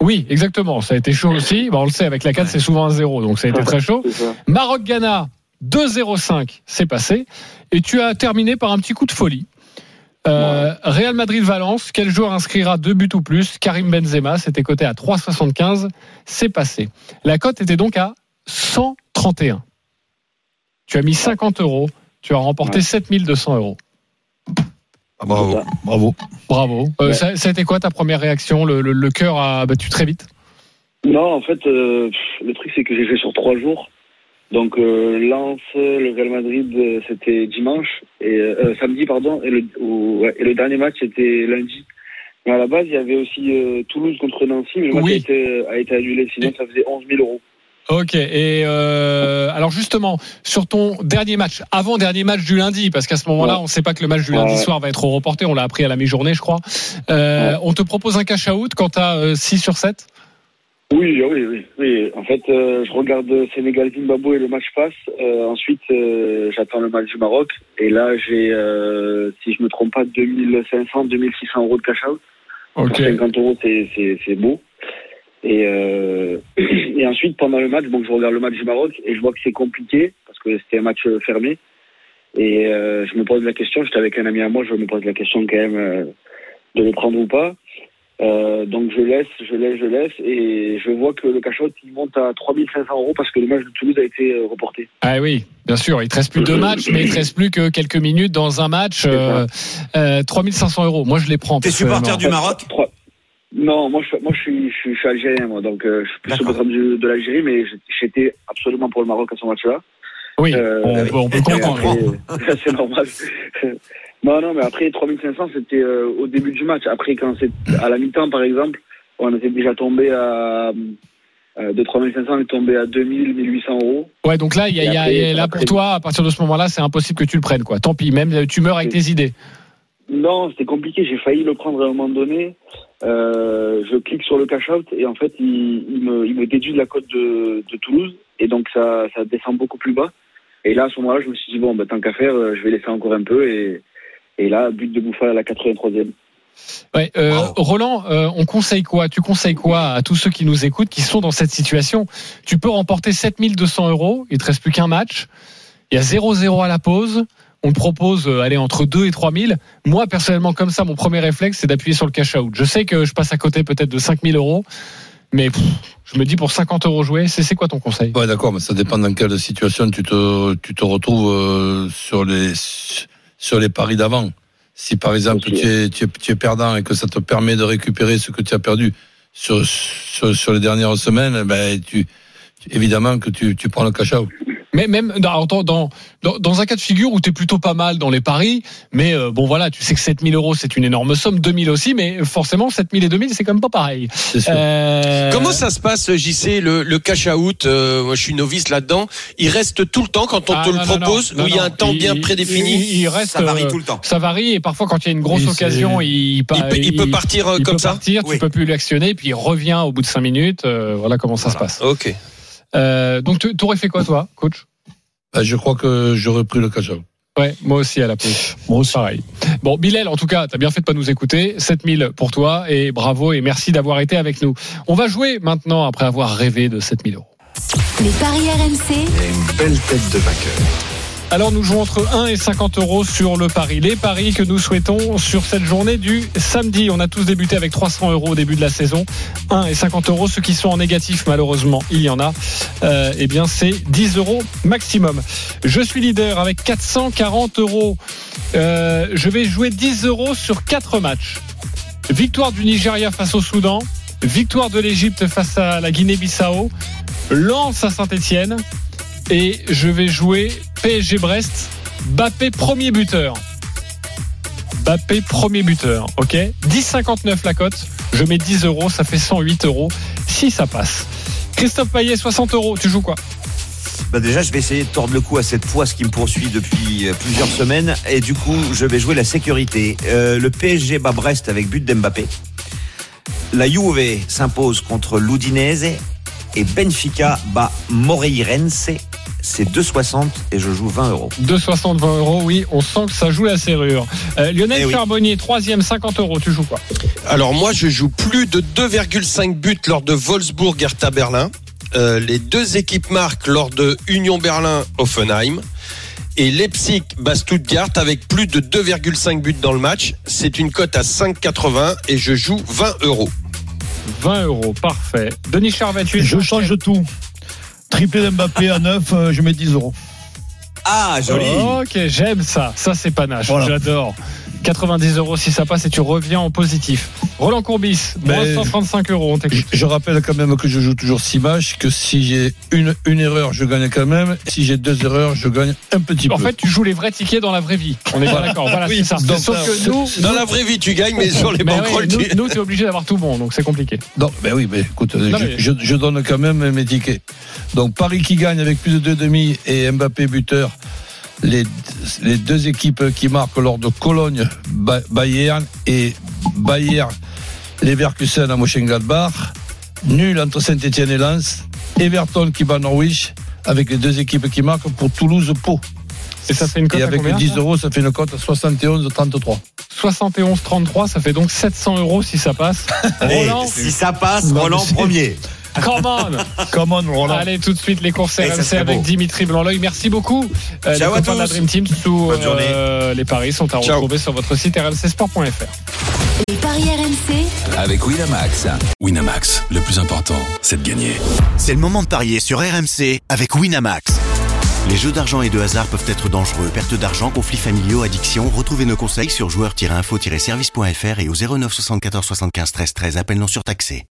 Oui, exactement. Ça a été chaud aussi. Bah, on le sait, avec la 4, c'est souvent un 0, donc ça a été très chaud. Maroc-Ghana, 2-0-5, c'est passé. Et tu as terminé par un petit coup de folie. Euh, Real Madrid-Valence, quel joueur inscrira deux buts ou plus? Karim Benzema, c'était coté à 3,75, c'est passé. La cote était donc à 131. Tu as mis 50 euros, tu as remporté 7200 euros. Bravo. Bravo. Bravo. Euh, ça, ça a été quoi ta première réaction le, le- le cœur a battu très vite Non, en fait, euh, le truc, c'est que j'ai joué sur trois jours. Donc, euh, Lens, le Real Madrid, euh, c'était dimanche, et, euh, samedi, pardon, et le, ou- ouais, et le dernier match, c'était lundi. Mais à la base, il y avait aussi euh, Toulouse contre Nancy, mais le match Oui. a, été, a été annulé, sinon ça faisait 11 000 euros. Ok. Et euh, alors justement, sur ton dernier match, avant dernier match du lundi, parce qu'à ce moment-là, Ouais. on ne sait pas que le match du lundi Ouais. soir va être reporté. On l'a appris à la mi-journée, je crois. Euh, On te propose un cash out quand tu as 6 sur 7 Oui, oui, oui. oui. En fait, euh, je regarde Sénégal-Zimbabwe et le match passe. Euh, ensuite, euh, j'attends le match du Maroc. Et là, j'ai, euh, si je me trompe pas, 2500, 2600 euros de cash out. Ok. Pour 50 euros, c'est, c'est, c'est beau. Et, euh, et ensuite, pendant le match, bon, je regarde le match du Maroc et je vois que c'est compliqué parce que c'était un match euh, fermé. Et euh, je me pose la question, j'étais avec un ami à moi, je me pose la question quand même euh, de le prendre ou pas. Euh, donc je laisse, je laisse, je laisse, et je vois que le cachot il monte à 3500 euros parce que le match de Toulouse a été reporté. Ah oui, bien sûr. Il te reste plus deux matchs, mais il te reste plus que quelques minutes dans un match. Euh, euh, 3500 euros. Moi, je les prends. T'es supporter du Maroc? Non, moi je, moi, je, suis, je, suis, je suis algérien, moi, donc euh, je suis plus supporter du- de l'Algérie, mais j'étais absolument pour le Maroc à ce match-là. Oui, Euh, on, peut- on peut et comprendre. après, c'est normal. non, non, mais après 3500, c'était euh, au début du match. Après, quand c'est à la mi-temps, par exemple, on était déjà tombé à. euh, de 3500, on est tombé à 2000, 1800 euros. Ouais, donc là, il y a, il y a- après, et là pour toi, à partir de ce moment-là, c'est impossible que tu le prennes, quoi. Tant pis, même tu meurs avec tes idées. Non, c'était compliqué. J'ai failli le prendre à un moment donné. Euh, je clique sur le cash out et en fait, il, il me, il me déduit de la cote de, de Toulouse et donc ça, ça descend beaucoup plus bas. Et là, à ce moment-là, je me suis dit bon, bah, tant qu'à faire, euh, je vais laisser encore un peu et, et là, but de Bouffal à la 83e. Ouais, euh, Roland, euh, on conseille quoi? Tu conseilles quoi à tous ceux qui nous écoutent, qui sont dans cette situation? Tu peux remporter 7200 euros, il te reste plus qu'un match, il y a 0-0 à la pause, on propose euh, aller entre 2 et 3000. Moi, personnellement, comme ça, mon premier réflexe, c'est d'appuyer sur le cash out. Je sais que je passe à côté peut-être de 5000 euros, mais pff, je me dis pour 50 euros joués, c'est c'est quoi ton conseil? Ouais, d'accord, mais ça dépend dans quelle situation tu te, tu te retrouves euh, sur les, sur les paris d'avant. Si par exemple tu es, tu, es, tu es perdant et que ça te permet de récupérer ce que tu as perdu sur, sur, sur les dernières semaines, ben tu- évidemment que tu, tu prends le cash out. Mais même dans, dans, dans, dans un cas de figure où tu es plutôt pas mal dans les paris, mais euh, bon voilà, tu sais que 7000 euros c'est une énorme somme, 2000 aussi, mais forcément 7000 et 2000 c'est quand même pas pareil. Euh, Comment ça se passe, JC, le, le cash out euh, Moi, je suis novice là-dedans. Il reste tout le temps quand on Ah, te non, le non, propose non, ou il y a un temps bien Il- prédéfini il, il reste, euh, Ça varie et parfois quand il y a une grosse occasion, il, peut- il peut partir, euh, il comme peut ça partir, Oui. Tu peux plus l'actionner, puis il revient au bout de 5 minutes. euh, voilà comment ça se passe. Ok. Euh, donc tu aurais fait quoi toi, coach? Ben, je crois que j'aurais pris le out. Ouais, moi aussi à la pause. Moi aussi. Pareil. Bon, Bilal, en tout cas, t'as bien fait de pas nous écouter. 7000 pour toi et bravo et merci d'avoir été avec nous. On va jouer maintenant après avoir rêvé de 7000 euros. Les paris RMC. une belle tête de vainqueur. Alors nous jouons entre 1 et 50 euros sur le pari. Les paris que nous souhaitons sur cette journée du samedi. On a tous débuté avec 300 euros au début de la saison. 1 et 50 euros. Ceux qui sont en négatif, malheureusement, il y en a. Euh, eh bien, c'est 10 euros maximum. Je suis leader avec 440 euros. Euh, je vais jouer 10 euros sur 4 matchs. victoire du Nigeria face au Soudan, victoire de l'Égypte face à la Guinée-Bissau, lance à Saint-Etienne et je vais jouer PSG Brest, Bappé premier buteur. Bappé premier buteur, ok 10,59 la cote, je mets 10 euros, ça fait 108 euros si ça passe. Christophe Payet, 60 euros, tu joues quoi? Bah déjà, je vais essayer de tordre le cou à cette poisse qui me poursuit depuis euh, plusieurs semaines. Et du coup, je vais jouer la sécurité. Euh, le PSG bat Brest avec but d'Mbappé. La Juve s'impose contre l'Udinese. Et Benfica bat Moreirense. C'est 2,60 et je joue 20 euros. 2,60, 20 euros, oui, on sent que ça joue la serrure. Euh, Lionel Eh oui. Charbonnier, troisième, 50 euros, tu joues quoi? Alors moi, je joue plus de 2,5 buts lors de Wolfsburg Hertha Berlin. Euh, les deux équipes marquent lors de Union Berlin Offenheim. Et Leipzig bat Stuttgart avec plus de 2,5 buts dans le match. C'est une cote à 5,80 et je joue 20 euros. 20 euros, parfait. Denis Charvet, Je change de tout. Triplé d'Mbappé à 9, euh, je mets 10 euros. Ah, joli. Ok, j'aime ça. Ça, c'est panache. Voilà. J'adore. 90 euros si ça passe et tu reviens en positif. Roland Courbis, moins Mais- 135 euros, on t'écoute. Je rappelle quand même que je joue toujours 6 matchs, que si j'ai une, une erreur, je gagne quand même. Si j'ai deux erreurs, je gagne un petit En peu. fait, tu joues les vrais tickets dans la vraie vie. On est bien d'accord. Voilà, Oui, c'est ça. donc Sauf que nous, Dans la vraie vie, tu gagnes, mais sur les mais oui, nous, tu... t'es obligé d'avoir tout bon, donc c'est compliqué. Non, ben oui, mais écoute, Non, je, mais- je- je donne quand même mes tickets. Donc Paris qui gagne avec plus de 2,5 et Mbappé buteur. Les, les deux équipes qui marquent lors de Cologne, Ba- Bayern et Bayern, Leverkusen à Mönchengladbach. Nul entre Saint-Etienne et Lens. Everton qui bat Norwich avec les deux équipes qui marquent pour Toulouse-Pau. Et ça fait une cote Et à avec combien 10 ça euros, ça fait une cote à 71,33. 71-33, ça fait donc 700 euros si ça passe. Allez, Roland, si ça passe, Roland premier. Come on Come on, Roland. Allez, tout de suite, les courses ça RMC avec. Dimitri Blanc-L'œil. Merci beaucoup. Euh, les Ciao à copains de la. Dream Team sous Bonne journée. euh, les paris sont à Ciao. retrouver sur votre site rmcsport.fr. Les paris RMC, Avec Winamax. Winamax, le plus important, c'est de gagner. C'est le moment de parier sur RMC avec Winamax. Les jeux d'argent et de hasard peuvent être dangereux. Perte d'argent, conflits familiaux, addiction. Retrouvez nos conseils sur joueurs-info-service.fr et au 09 74 75 13 13. Appel non surtaxé.